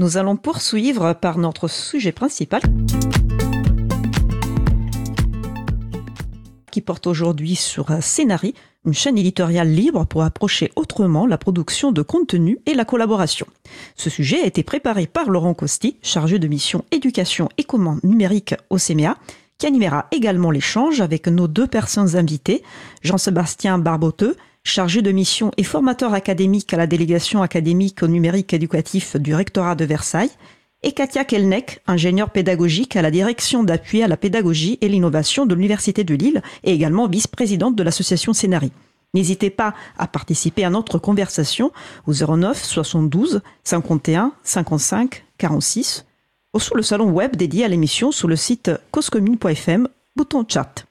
Nous allons poursuivre par notre sujet principal qui porte aujourd'hui sur Scénari, une chaîne éditoriale libre pour approcher autrement la production de contenu et la collaboration. Ce sujet a été préparé par Laurent Costi, chargé de mission éducation et commande numérique au CMA, qui animera également l'échange avec nos deux personnes invitées, Jean-Sébastien Barboteux, chargé de mission et formateur académique à la délégation académique au numérique éducatif du rectorat de Versailles, et Katia Kelnek, ingénieure pédagogique à la direction d'appui à la pédagogie et l'innovation de l'Université de Lille et également vice-présidente de l'association Scénari. N'hésitez pas à participer à notre conversation au 09 72 51 55 46 ou sous le salon web dédié à l'émission sur le site causecommune.fm, bouton chat.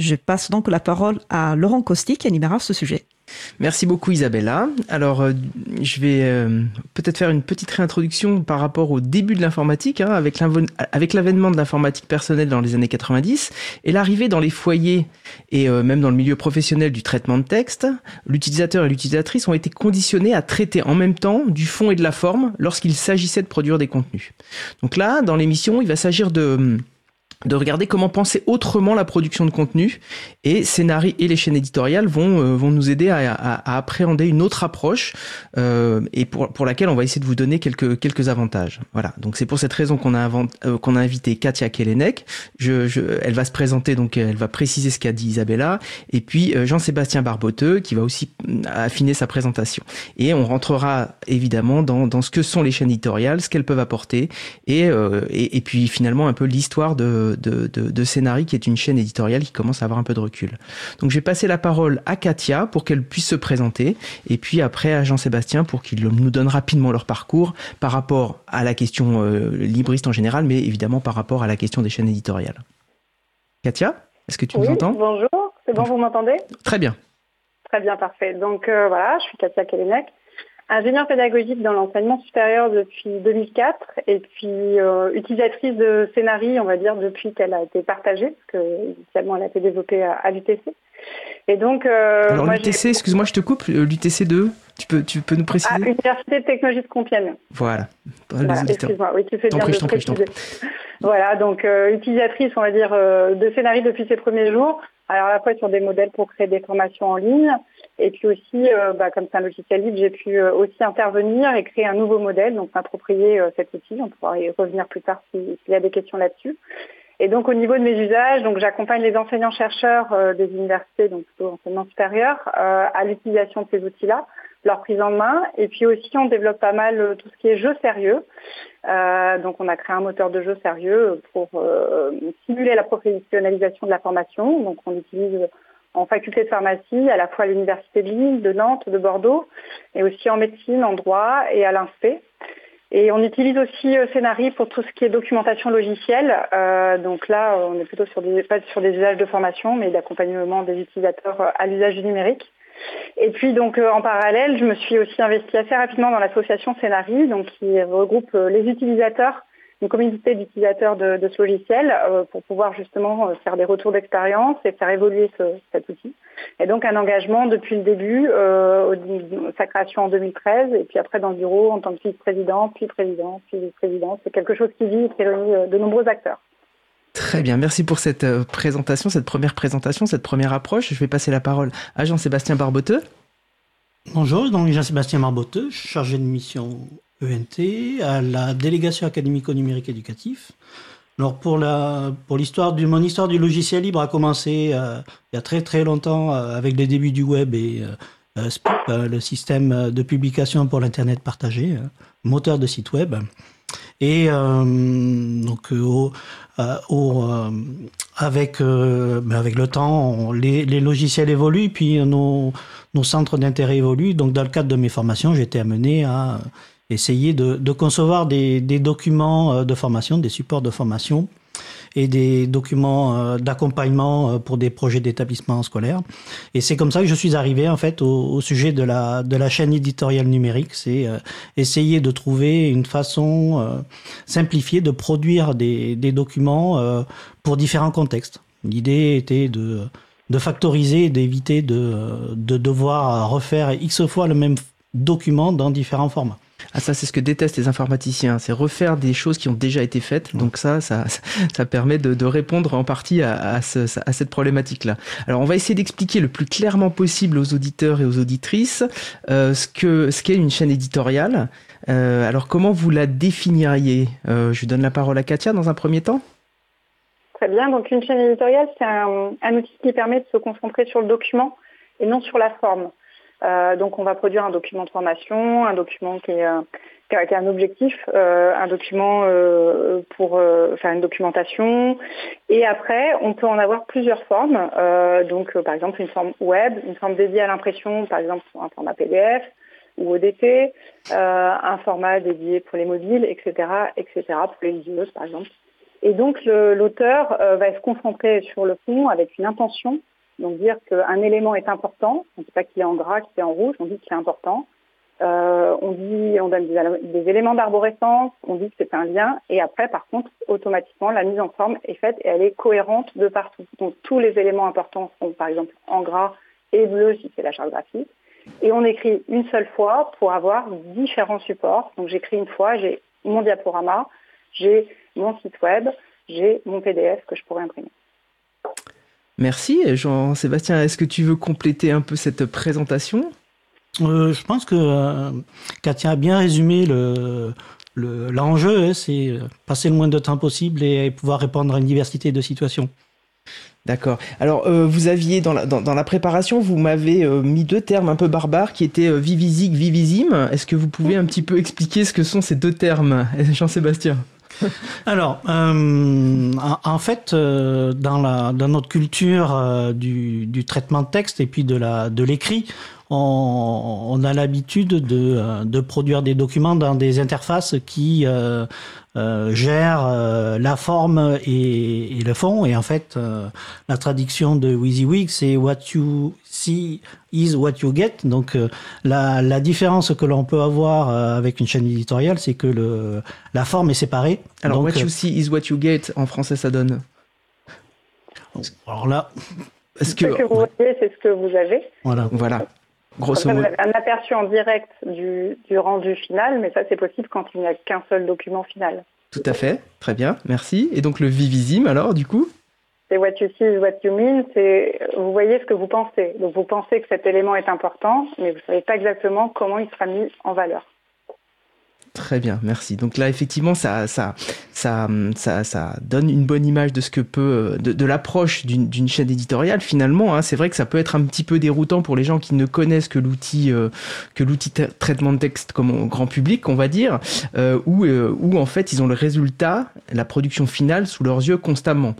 Je passe donc la parole à Laurent Costi qui animera ce sujet. Merci beaucoup Isabella. Alors euh, je vais euh, peut-être faire une petite réintroduction par rapport au début de l'informatique, hein, avec l'avènement de l'informatique personnelle dans les années 90 et l'arrivée dans les foyers et euh, même dans le milieu professionnel du traitement de texte. L'utilisateur et l'utilisatrice ont été conditionnés à traiter en même temps du fond et de la forme lorsqu'il s'agissait de produire des contenus. Donc là, dans l'émission, il va s'agir de de regarder comment penser autrement la production de contenu et Scénarii et les chaînes éditoriales vont euh, vont nous aider à, à, appréhender une autre approche euh, et pour pour laquelle on va essayer de vous donner quelques quelques avantages. Voilà. Donc c'est pour cette raison qu'on a euh, qu'on a invité Katia Kelenek. Je, je, elle va se présenter donc elle va préciser ce qu'a dit Isabella et puis euh, Jean-Sébastien Barboteux qui va aussi affiner sa présentation. Et on rentrera évidemment dans dans ce que sont les chaînes éditoriales, ce qu'elles peuvent apporter et, et et puis finalement un peu l'histoire de de, de, qui est une chaîne éditoriale qui commence à avoir un peu de recul. Donc je vais passer la parole à Katia pour qu'elle puisse se présenter, et puis après à Jean-Sébastien pour qu'il nous donne rapidement leur parcours par rapport à la question euh, libriste en général, mais évidemment par rapport à la question des chaînes éditoriales. Katia, est-ce que tu nous entends? Bonjour, c'est bon, vous m'entendez? Très bien. Très bien, parfait. Donc euh, voilà, je suis Katia Kalenek ingénieure pédagogique dans l'enseignement supérieur depuis 2004 et puis euh, utilisatrice de scénarii, on va dire, depuis qu'elle a été partagée, parce que initialement elle a été développée à, l'UTC. Et donc, euh, Alors l'UTC, excuse-moi, je te coupe, euh, l'UTC 2, tu peux, tu peux nous préciser? Ah, Université de technologie de Compiègne. Voilà. excuse-moi, oui, tu fais bien de préciser. Voilà, donc utilisatrice, on va dire, de scénarii depuis ses premiers jours. Alors à la fois sur des modèles pour créer des formations en ligne, et puis aussi, euh, bah, comme c'est un logiciel libre, j'ai pu euh, aussi intervenir et créer un nouveau modèle, donc m'approprier euh, cet outil. On pourra y revenir plus tard s'il y a des questions là-dessus. Et donc au niveau de mes usages, donc j'accompagne les enseignants-chercheurs des universités, donc plutôt enseignement supérieur, à l'utilisation de ces outils-là, leur prise en main. Et puis aussi, on développe pas mal tout ce qui est jeu sérieux. donc on a créé un moteur de jeu sérieux pour simuler la professionnalisation de la formation. Donc on utilise en faculté de pharmacie, à la fois à l'université de Lille, de Nantes, de Bordeaux, et aussi en médecine, en droit et à l'INSPE. Et on utilise aussi euh, Scénarii pour tout ce qui est documentation logicielle. Euh, donc là, on est plutôt sur des, pas sur des usages de formation, mais d'accompagnement des utilisateurs euh, à l'usage du numérique. Et puis donc en parallèle, je me suis aussi investie assez rapidement dans l'association Scénarii, donc qui regroupe les utilisateurs une communauté d'utilisateurs de, de, ce logiciel euh, pour pouvoir justement euh, faire des retours d'expérience et faire évoluer ce, cet outil. Et donc un engagement depuis le début, euh, sa création en 2013, et puis après dans le bureau en tant que vice-président, puis président, puis vice-président. C'est quelque chose qui vit et qui réunit de nombreux acteurs. Très bien, merci pour cette présentation, cette première présentation, cette première approche. Je vais passer la parole à Jean-Sébastien Barboteux. Bonjour, donc Jean-Sébastien Barboteux, chargé de mission ENT, à la délégation académique au numérique éducatif. Alors pour la pour l'histoire du mon histoire du logiciel libre a commencé euh, il y a très très longtemps euh, avec les débuts du web et euh, SPIP, le système de publication pour l'internet partagé, moteur de site web. Et donc au, au, avec ben avec le temps, les, les, logiciels évoluent, puis nos nos centres d'intérêt évoluent. Donc dans le cadre de mes formations, été amené à essayer de, de concevoir des, des, documents euh, de formation, des supports de formation et des documents euh, d'accompagnement euh, pour des projets d'établissement scolaire. Et c'est comme ça que je suis arrivé en fait au, au sujet de la, de la chaîne éditoriale numérique. C'est essayer de trouver une façon simplifiée de produire des, des documents pour différents contextes. L'idée était de, de factoriser, d'éviter de, de devoir refaire X fois le même document dans différents formats. Ah ça c'est ce que détestent les informaticiens, c'est refaire des choses qui ont déjà été faites. Donc ça, ça, ça permet de, répondre en partie à, cette problématique-là. Alors on va essayer d'expliquer le plus clairement possible aux auditeurs et aux auditrices euh, ce que ce qu'est une chaîne éditoriale. Euh, alors comment vous la définiriez? Euh, Je donne la parole à Katia dans un premier temps. Très bien. Donc une chaîne éditoriale, c'est un, un outil qui permet de se concentrer sur le document et non sur la forme. Euh, donc on va produire un document de formation, un document qui, est, euh, qui, un objectif, euh, un document pour faire une documentation. Et après, on peut en avoir plusieurs formes. donc par exemple une forme web, une forme dédiée à l'impression, par exemple un format PDF ou ODT, un format dédié pour les mobiles, etc., etc., pour les liseuses par exemple. Et donc l'auteur va se concentrer sur le fond avec une intention donc dire qu'un élément est important, on ne dit pas qu'il est en gras, qu'il est en rouge, on dit qu'il est important. Euh, on dit, on donne des, éléments d'arborescence, on dit que c'est un lien, et après, par contre, automatiquement, la mise en forme est faite et elle est cohérente de partout. Donc tous les éléments importants sont, par exemple, en gras et bleu si c'est la charte graphique. Et on écrit une seule fois pour avoir différents supports. Donc j'écris une fois, j'ai mon diaporama, j'ai mon site web, j'ai mon PDF que je pourrais imprimer. Merci. Jean-Sébastien, est-ce que tu veux compléter un peu cette présentation? Euh, Je pense que euh, Katia a bien résumé le, l'enjeu, hein, c'est passer le moins de temps possible et pouvoir répondre à une diversité de situations. D'accord. Alors, euh, vous aviez dans la, dans, la, préparation, vous m'avez mis deux termes un peu barbares qui étaient vivisique, vivisime. Est-ce que vous pouvez un petit peu expliquer ce que sont ces deux termes, Jean-Sébastien? Alors, euh, en, fait, euh, dans, notre culture euh, du, traitement de texte et puis de la de l'écrit, on, a l'habitude de, de, produire des documents dans des interfaces qui euh, gère euh, la forme et, et, le fond. Et en fait, euh, la traduction de WYSIWYG, c'est What you see is what you get. Donc, la, la, différence que l'on peut avoir avec une chaîne éditoriale, c'est que le, la forme est séparée. Alors, What you see is what you get, en français, ça donne Alors là... Ce que, que vous voyez, c'est ce que vous avez? Voilà. Voilà. Grosso modo. un aperçu en direct du, du rendu final, mais ça c'est possible quand il n'y a qu'un seul document final. Tout à fait, très bien, merci. Et donc le vivisime alors du coup? C'est what you see is what you mean, c'est vous voyez ce que vous pensez. Donc vous pensez que cet élément est important, mais vous ne savez pas exactement comment il sera mis en valeur. Très bien, merci. Donc là, effectivement, ça, ça, ça, ça, ça donne une bonne image de ce que peut, de, de l'approche d'une chaîne éditoriale. Finalement, hein, c'est vrai que ça peut être un petit peu déroutant pour les gens qui ne connaissent que l'outil, euh, que l'outil traitement de texte comme grand public, on va dire, euh, où, euh, où en fait ils ont le résultat, la production finale sous leurs yeux constamment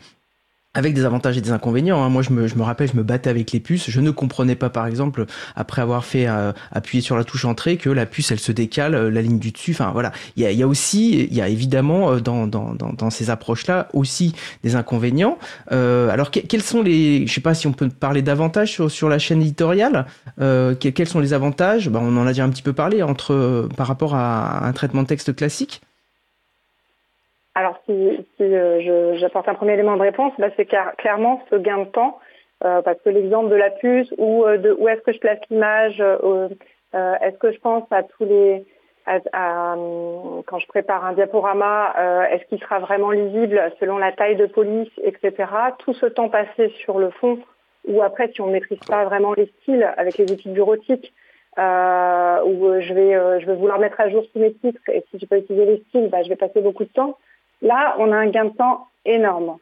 avec des avantages et des inconvénients. Hein. Moi, je me, je me, rappelle, je me battais avec les puces. Je ne comprenais pas, par exemple, après avoir fait euh, appuyer sur la touche entrée, que la puce, elle se décale, euh, la ligne du dessus. Enfin, voilà. Il y a, y a aussi, il y a évidemment euh, dans, dans, dans, dans ces approches-là aussi des inconvénients. alors, quels sont les, je sais pas si on peut parler d'avantages sur, sur la chaîne éditoriale. quels sont les avantages? Ben, On en a déjà un petit peu parlé entre par rapport à un traitement de texte classique. Alors, si, euh, j'apporte un premier élément de réponse, bah, c'est clairement ce gain de temps, euh, parce que l'exemple de la puce ou euh, de où est-ce que je place l'image, est-ce que je pense à tous les, quand je prépare un diaporama, est-ce qu'il sera vraiment lisible selon la taille de police, etc. Tout ce temps passé sur le fond, ou après si on ne maîtrise pas vraiment les styles avec les outils bureautiques, où je vais, je vais vouloir mettre à jour tous mes titres et si je peux utiliser les styles, bah, je vais passer beaucoup de temps. Là, on a un gain de temps énorme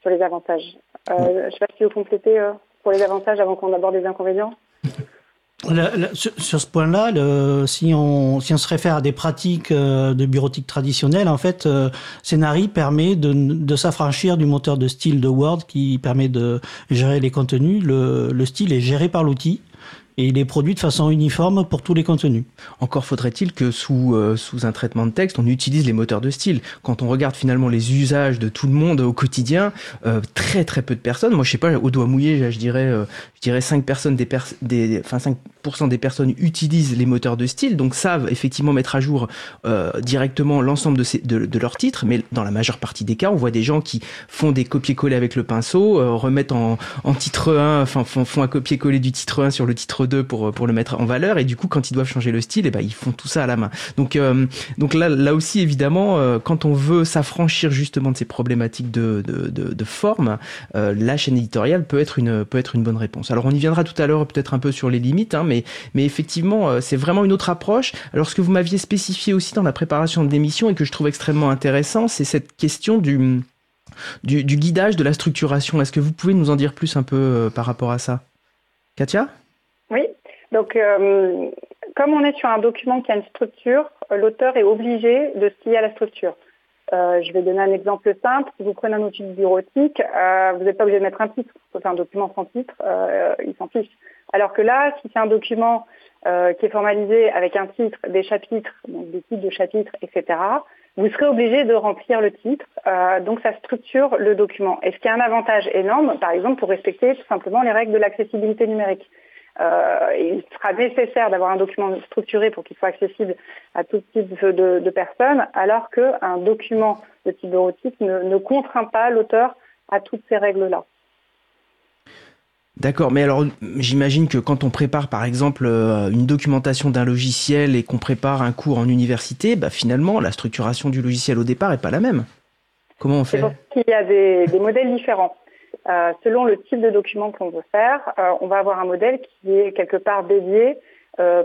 sur les avantages. Euh, je ne sais pas si vous complétez euh, pour les avantages avant qu'on aborde les inconvénients. sur, ce point-là, si on, si on se réfère à des pratiques euh, de bureautique traditionnelle, en fait, euh, Scénari permet de, de s'affranchir du moteur de style de Word qui permet de gérer les contenus. Le, le style est géré par l'outil et il est produit de façon uniforme pour tous les contenus. Encore faudrait-il que sous, euh, sous un traitement de texte, on utilise les moteurs de style. Quand on regarde finalement les usages de tout le monde au quotidien, euh, très très peu de personnes, moi je sais pas, au doigt mouillé, je dirais, euh, je dirais 5 personnes des, des enfin 5% des personnes utilisent les moteurs de style, donc savent effectivement mettre à jour directement l'ensemble de, de, de leurs titres, mais dans la majeure partie des cas, on voit des gens qui font des copier-coller avec le pinceau, remettent en, en titre 1, enfin font, font un copier-coller du titre 1 sur le titre d'eux pour pour le mettre en valeur et du coup quand ils doivent changer le style, et eh ben ils font tout ça à la main. Donc donc là là aussi évidemment quand on veut s'affranchir justement de ces problématiques de de, de, de forme, la chaîne éditoriale peut être une peut être une bonne réponse. Alors on y viendra tout à l'heure peut-être un peu sur les limites, hein, mais effectivement c'est vraiment une autre approche. Alors ce que vous m'aviez spécifié aussi dans la préparation de l'émission et que je trouve extrêmement intéressant, c'est cette question du du, guidage, de la structuration. Est-ce que vous pouvez nous en dire plus un peu euh, par rapport à ça? Katia? Oui, donc euh, comme on est sur un document qui a une structure, l'auteur est obligé de se lier à la structure. Euh, je vais donner un exemple simple. Si vous prenez un outil bureautique, vous n'êtes pas obligé de mettre un titre. C'est un document sans titre, il s'en fiche. Alors que là, si c'est un document qui est formalisé avec un titre, des chapitres, donc des titres de chapitres, etc., vous serez obligé de remplir le titre. Euh, donc ça structure le document. Et ce qui a un avantage énorme, par exemple, pour respecter tout simplement les règles de l'accessibilité numérique? Euh, il sera nécessaire d'avoir un document structuré pour qu'il soit accessible à tout type de, personnes, alors qu'un document de type bureautique ne, ne contraint pas l'auteur à toutes ces règles-là. D'accord, mais alors j'imagine que quand on prépare par exemple euh, une documentation d'un logiciel et qu'on prépare un cours en université, bah, finalement la structuration du logiciel au départ n'est pas la même. Comment on fait? Il y a des, modèles différents. Euh, selon le type de document qu'on veut faire, euh, on va avoir un modèle qui est quelque part dédié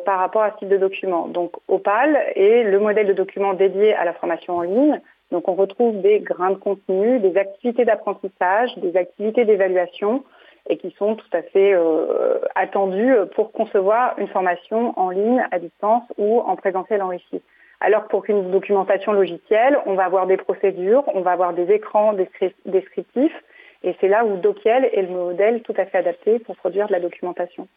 par rapport à ce type de document. Donc Opal est le modèle de document dédié à la formation en ligne. Donc on retrouve des grains de contenu, des activités d'apprentissage, des activités d'évaluation et qui sont tout à fait euh, attendus pour concevoir une formation en ligne, à distance ou en présentiel enrichi. Alors pour qu'une documentation logicielle, on va avoir des procédures, on va avoir des écrans descriptifs, et c'est là où Dokiel est le modèle tout à fait adapté pour produire de la documentation.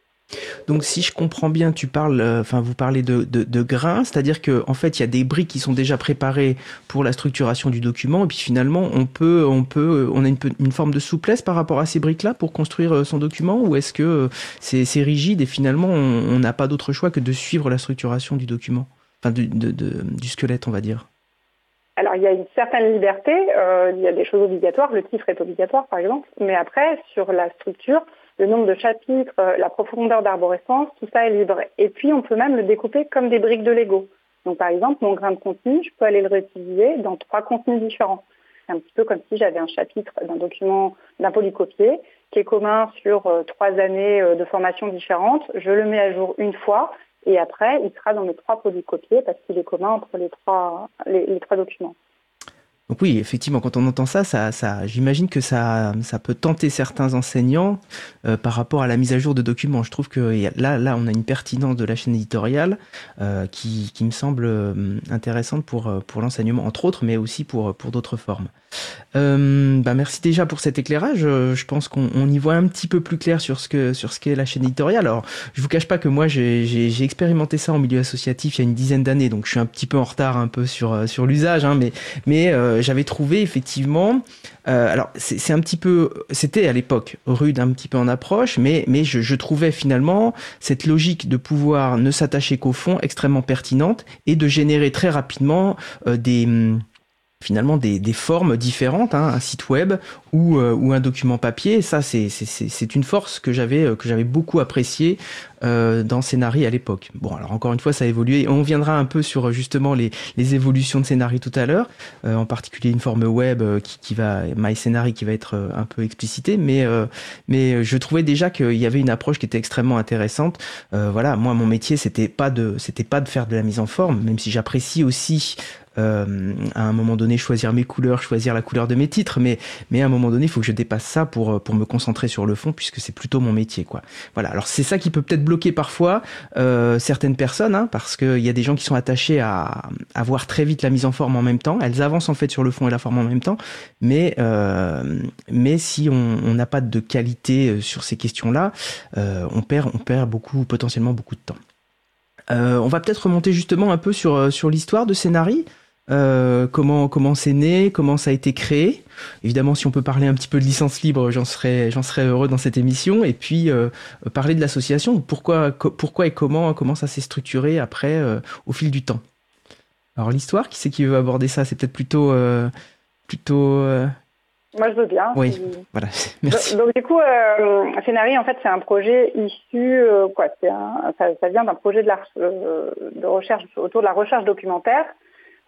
Donc si je comprends bien, tu parles, euh, enfin vous parlez de, de, grains, c'est-à-dire qu'en en fait il y a des briques qui sont déjà préparées pour la structuration du document, et puis finalement on peut, on peut, on a une, une forme de souplesse par rapport à ces briques-là pour construire euh, son document, ou est-ce que euh, c'est rigide et finalement on n'a pas d'autre choix que de suivre la structuration du document, enfin du, du squelette on va dire. Alors il y a une certaine liberté, il y a des choses obligatoires, le titre est obligatoire par exemple, mais après sur la structure le nombre de chapitres, euh, la profondeur d'arborescence, tout ça est libre. Et puis, on peut même le découper comme des briques de Lego. Donc, par exemple, mon grain de contenu, je peux aller le réutiliser dans trois contenus différents. C'est un petit peu comme si j'avais un chapitre d'un document d'un polycopier qui est commun sur euh, trois années euh, de formation différentes. Je le mets à jour une fois et après, il sera dans mes trois polycopiers parce qu'il est commun entre les trois, les trois documents. Donc oui, effectivement, quand on entend ça, ça, ça j'imagine que ça, ça peut tenter certains enseignants euh, par rapport à la mise à jour de documents. Je trouve que là, là, on a une pertinence de la chaîne éditoriale euh, qui, qui me semble euh, intéressante pour, pour l'enseignement, entre autres, mais aussi pour, pour d'autres formes. Euh, bah merci déjà pour cet éclairage. Euh, je pense qu'on y voit un petit peu plus clair sur ce que sur ce qu'est la chaîne éditoriale. Alors, je vous cache pas que moi j'ai expérimenté ça en milieu associatif il y a une dizaine d'années, donc je suis un petit peu en retard un peu sur euh, sur l'usage, hein, mais mais euh, j'avais trouvé effectivement. alors c'est un petit peu, c'était à l'époque rude un petit peu en approche, mais mais je, je trouvais finalement cette logique de pouvoir ne s'attacher qu'au fond extrêmement pertinente et de générer très rapidement des finalement des, des, formes différentes, hein, un site web ou, euh, ou un document papier. ça, c'est une force que j'avais euh, que j'avais beaucoup apprécié euh, dans Scénarii à l'époque. Bon, alors encore une fois, ça a évolué. On viendra un peu sur justement les, les évolutions de Scénarii tout à l'heure, euh, en particulier une forme web qui, qui va My Scénarii qui va être un peu explicitée, mais mais je trouvais déjà qu'il y avait une approche qui était extrêmement intéressante. voilà, moi mon métier c'était pas de c'était pas de faire de la mise en forme, même si j'apprécie aussi euh, à un moment donné choisir mes couleurs, choisir la couleur de mes titres, mais mais à un moment donné, il faut que je dépasse ça pour euh, pour me concentrer sur le fond puisque c'est plutôt mon métier quoi. Voilà. Alors c'est ça qui peut peut-être bloquer parfois euh, certaines personnes hein, parce qu'il y a des gens qui sont attachés à, à voir très vite la mise en forme en même temps. Elles avancent en fait sur le fond et la forme en même temps, mais euh, mais si on n'a pas de qualité euh, sur ces questions-là, euh, on perd on perd beaucoup potentiellement beaucoup de temps. On va peut-être remonter justement un peu sur, sur l'histoire de Scénarii. Euh, comment comment c'est né, comment ça a été créé. Évidemment, si on peut parler un petit peu de licence libre, j'en serais j'en serais heureux dans cette émission. Et puis euh, parler de l'association, pourquoi pourquoi et comment comment ça s'est structuré après euh, au fil du temps. Alors l'histoire, qui c'est qui veut aborder ça? C'est peut-être plutôt plutôt Moi, je veux bien. Oui, voilà. Merci. Donc, du coup, euh, en fait, c'est un projet issu, euh, quoi, un, ça, ça, vient d'un projet de, la, euh, de, recherche autour de la recherche documentaire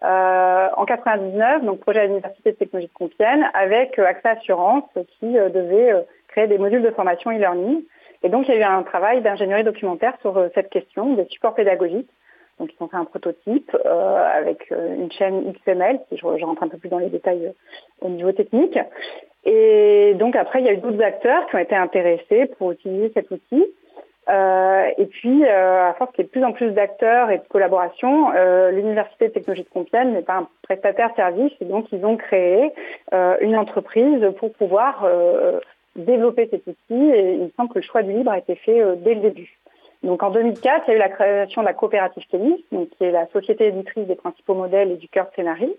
euh, en 99, donc projet à l'Université de technologie de Compiègne, avec AXA Assurance qui devait créer des modules de formation e-learning. Et donc, il y a eu un travail d'ingénierie documentaire sur cette question des supports pédagogiques. Donc ils ont fait un prototype euh, avec euh, une chaîne XML, si je, rentre un peu plus dans les détails euh, au niveau technique. Et donc après, il y a eu d'autres acteurs qui ont été intéressés pour utiliser cet outil. Et puis, à force qu'il y ait de plus en plus d'acteurs et de collaboration, l'Université de technologie de Compiègne n'est pas un prestataire service, et donc ils ont créé une entreprise pour pouvoir développer cet outil. Et il me semble que le choix du libre a été fait dès le début. Donc en 2004, il y a eu la création de la coopérative Kélis, donc qui est la société éditrice des principaux modèles et du cœur de Scénarii,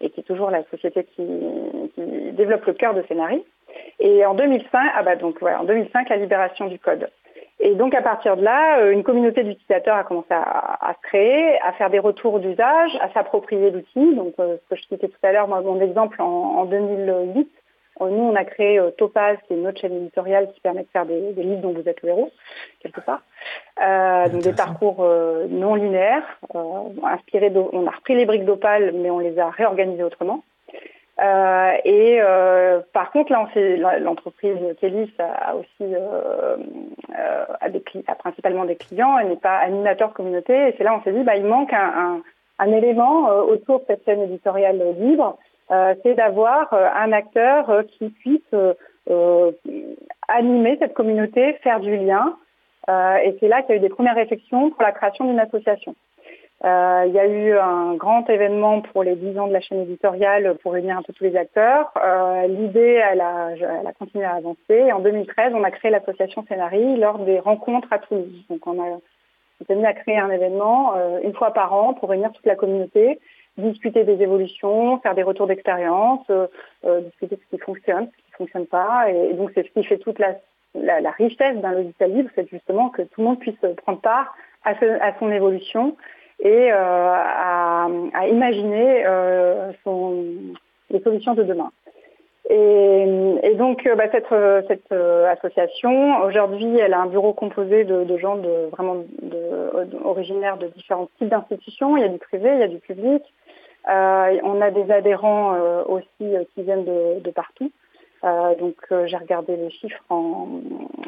et qui est toujours la société qui, développe le cœur de Scénarii. Et en 2005, ah bah donc voilà, en 2005, la libération du code. Et donc à partir de là, euh, une communauté d'utilisateurs a commencé à, se créer, à faire des retours d'usage, à s'approprier l'outil. Donc euh, ce que je citais tout à l'heure, mon exemple en, en 2008, euh, nous, on a créé euh, Topaz, qui est notre chaîne éditoriale qui permet de faire des, livres dont vous êtes le héros, quelque part. Euh, donc des parcours non linéaires, inspirés on a repris les briques d'Opal, mais on les a réorganisées autrement. Et par contre, là, l'entreprise Kélis a, aussi a, principalement des clients, elle n'est pas animateur communauté. Et c'est là on s'est dit, bah, il manque un, un élément autour de cette chaîne éditoriale libre euh, c'est d'avoir euh, un acteur euh, qui puisse animer cette communauté, faire du lien. et c'est là qu'il y a eu des premières réflexions pour la création d'une association. Euh, il y a eu un grand événement pour les 10 ans de la chaîne éditoriale pour réunir un peu tous les acteurs. Euh, L'idée, elle a, elle a continué à avancer. en 2013, on a créé l'association Scénarii lors des rencontres à Toulouse. Donc on a on s'est mis à créer un événement euh, une fois par an pour réunir toute la communauté discuter des évolutions, faire des retours d'expérience, euh, euh, discuter de ce qui fonctionne, ce qui ne fonctionne pas. Et, donc c'est ce qui fait toute la, la, richesse d'un logiciel libre, c'est justement que tout le monde puisse prendre part à, à son évolution et euh, à, à, imaginer euh, son, les solutions de demain. Et, et donc bah, cette, cette association, aujourd'hui, elle a un bureau composé de, de gens de, vraiment de, originaires de différents types d'institutions. Il y a du privé, il y a du public, euh, on a des adhérents euh, aussi euh, qui viennent de, partout. donc j'ai regardé les chiffres.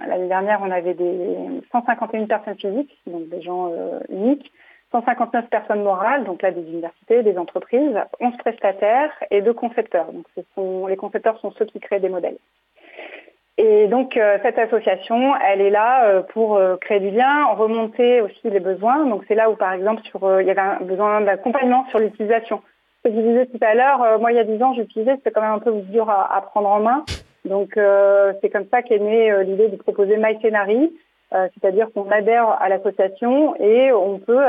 L'année dernière, on avait des 151 personnes physiques, donc des gens uniques. 159 personnes morales, donc là des universités, des entreprises, 11 prestataires et deux concepteurs. Donc les concepteurs sont ceux qui créent des modèles. Et donc cette association, elle est là pour créer du lien, remonter aussi les besoins. Donc c'est là où par exemple sur, il y avait un besoin d'accompagnement sur l'utilisation ce que je disais tout à l'heure, euh, moi il y a 10 ans j'utilisais, c'était quand même un peu dur à, prendre en main. Donc euh, c'est comme ça qu'est née euh, l'idée de proposer MyScenary, c'est-à-dire qu'on adhère à l'association et on peut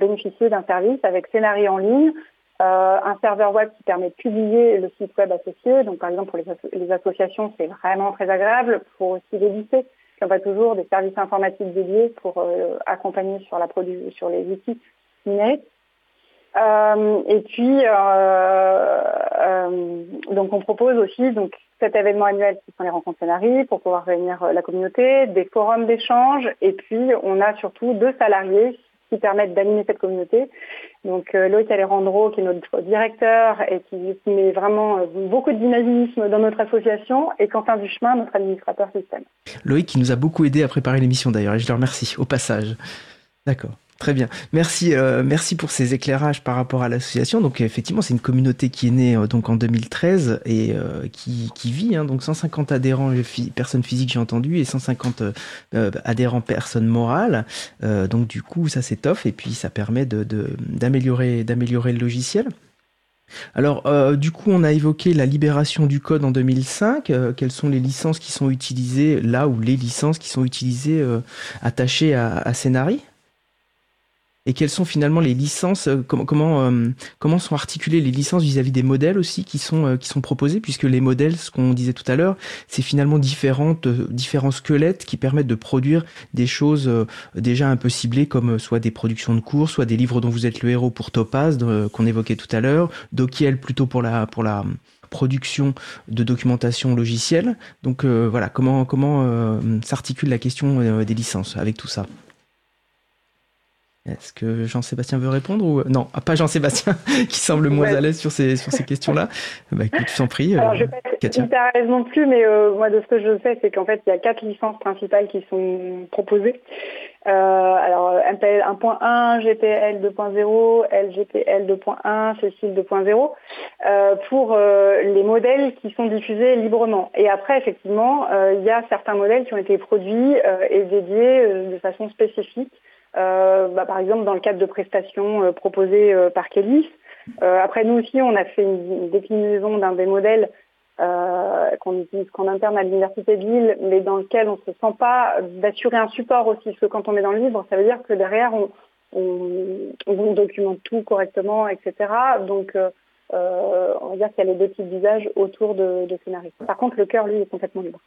bénéficier d'un service avec Scénarii en ligne, un serveur web qui permet de publier le site web associé. Donc par exemple pour les, associations c'est vraiment très agréable, pour aussi les lycées qui n'ont pas toujours des services informatiques dédiés pour accompagner sur, la sur les outils. Euh, et puis, euh, euh, donc on propose aussi donc cet événement annuel qui sont les rencontres scénarii pour pouvoir réunir la communauté, des forums d'échange, et puis on a surtout deux salariés qui permettent d'animer cette communauté. Donc Loïc Alejandro, qui est notre directeur et qui met vraiment beaucoup de dynamisme dans notre association, et Quentin Duchemin, notre administrateur système. Loïc qui nous a beaucoup aidé à préparer l'émission d'ailleurs, et je le remercie au passage. D'accord. Très bien. Merci, euh, merci pour ces éclairages par rapport à l'association. Donc effectivement, c'est une communauté qui est née euh, donc en 2013 et euh, qui, qui, vit. Hein, donc 150 adhérents personnes physiques, j'ai entendu, et 150 adhérents personnes morales. donc du coup, ça s'étoffe et puis ça permet de d'améliorer d'améliorer le logiciel. Alors, du coup, on a évoqué la libération du code en 2005. quelles sont les licences qui sont utilisées là ou les licences qui sont utilisées attachées à, à Scénari et quelles sont finalement les licences, comment comment, comment sont articulées les licences vis-à-vis des modèles aussi qui sont qui sont proposés, puisque les modèles, ce qu'on disait tout à l'heure, c'est finalement différentes différents squelettes qui permettent de produire des choses déjà un peu ciblées comme soit des productions de cours, soit des livres dont vous êtes le héros pour Topaz qu'on évoquait tout à l'heure, Dokiel plutôt pour la pour la production de documentation logicielle. Donc euh, voilà, comment, comment euh, s'articule la question euh, des licences avec tout ça? Est-ce que Jean-Sébastien veut répondre ou non Pas Jean-Sébastien qui semble moins à l'aise sur ces sur ces questions-là. Bah écoute, je t'en prie. Alors je vais pas être hyper à l'aise non plus, mais moi de ce que je sais, c'est qu'en fait il y a quatre licences principales qui sont proposées. Euh, alors MPL 1.1, GPL 2.0, LGPL 2.1, Cécile 2.0, euh, pour euh, les modèles qui sont diffusés librement. Et après, effectivement, il y a certains modèles qui ont été produits et dédiés de façon spécifique. Bah, par exemple, dans le cadre de prestations proposées par Kélis. après, nous aussi, on a fait une déclinaison d'un des modèles euh, qu'on utilise qu'en interne à l'université de Lille, mais dans lequel on ne se sent pas d'assurer un support aussi. Parce que quand on est dans le livre, ça veut dire que derrière, on, on, documente tout correctement, etc. Donc, euh, euh, on va dire qu'il y a les deux types d'usages autour de, de scénaristes. Par contre, le cœur, lui, est complètement libre.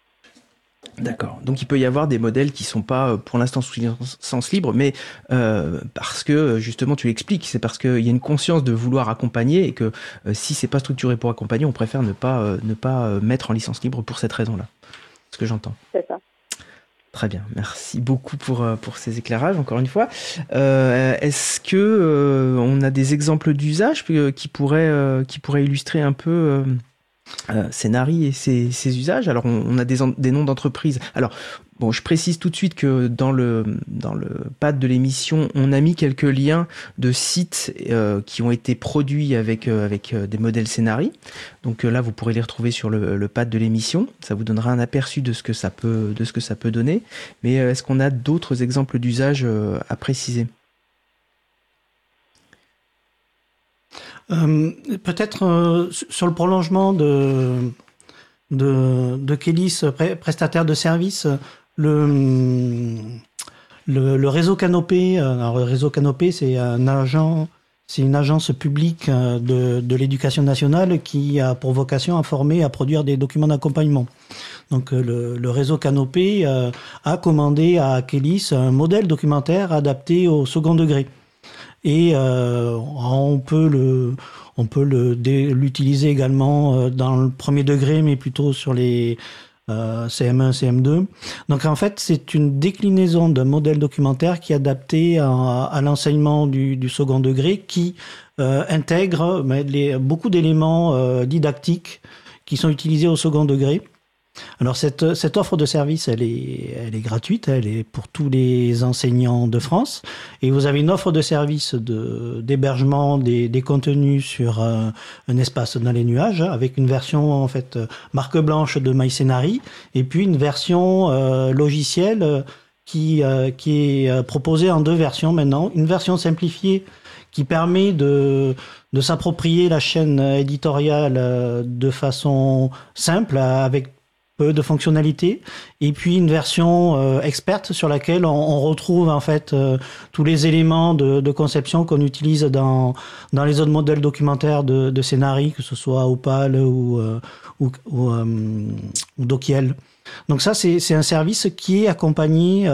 D'accord. Donc il peut y avoir des modèles qui sont pas euh, pour l'instant sous licence libre, mais euh, parce que justement tu l'expliques, c'est parce qu'il y a une conscience de vouloir accompagner et que euh, si c'est pas structuré pour accompagner, on préfère ne pas ne pas mettre en licence libre pour cette raison-là. Ce que j'entends. C'est ça. Très bien, merci beaucoup pour, pour ces éclairages encore une fois. Est-ce que on a des exemples d'usage qui pourraient qui pourraient illustrer un peu euh, Scénarii et ses, usages. Alors on, a des, noms d'entreprises. Alors bon, je précise tout de suite que dans le dans pad de l'émission, on a mis quelques liens de sites euh, qui ont été produits avec euh, avec des modèles Scénarii. Donc là, vous pourrez les retrouver sur le, le pad de l'émission. Ça vous donnera un aperçu de ce que ça peut donner. Mais est-ce qu'on a d'autres exemples d'usage à préciser? Euh, peut-être euh, sur le prolongement de, de, de Kélis, prestataire de services, le, le, réseau Canopé, euh, alors le réseau Canopé, c'est un agent, c'est une agence publique de, de l'éducation nationale qui a pour vocation à former, à produire des documents d'accompagnement. Donc le, le, réseau Canopé a commandé à Kélis un modèle documentaire adapté au second degré et euh, on peut le on peut l'utiliser également euh, dans le premier degré, mais plutôt sur les euh, CM1, CM2. Donc en fait, c'est une déclinaison d'un modèle documentaire qui est adapté à, à l'enseignement du, du, second degré, qui euh, intègre les, beaucoup d'éléments euh, didactiques qui sont utilisés au second degré. Alors cette, cette offre de service, elle est, elle est gratuite, elle est pour tous les enseignants de France. Et vous avez une offre de service d'hébergement des, des, contenus sur euh, un espace dans les nuages, avec une version en fait marque blanche de MyScenari, et puis une version euh, logicielle euh, qui, qui est proposée en deux versions maintenant. Une version simplifiée qui permet de, de s'approprier la chaîne éditoriale de façon simple, avec de fonctionnalités, et puis une version euh, experte sur laquelle on, retrouve en fait euh, tous les éléments de, conception qu'on utilise dans dans les autres modèles documentaires de, de scénarii, que ce soit Opal ou euh, ou, ou, Dokiel. Donc ça, c'est un service qui est accompagné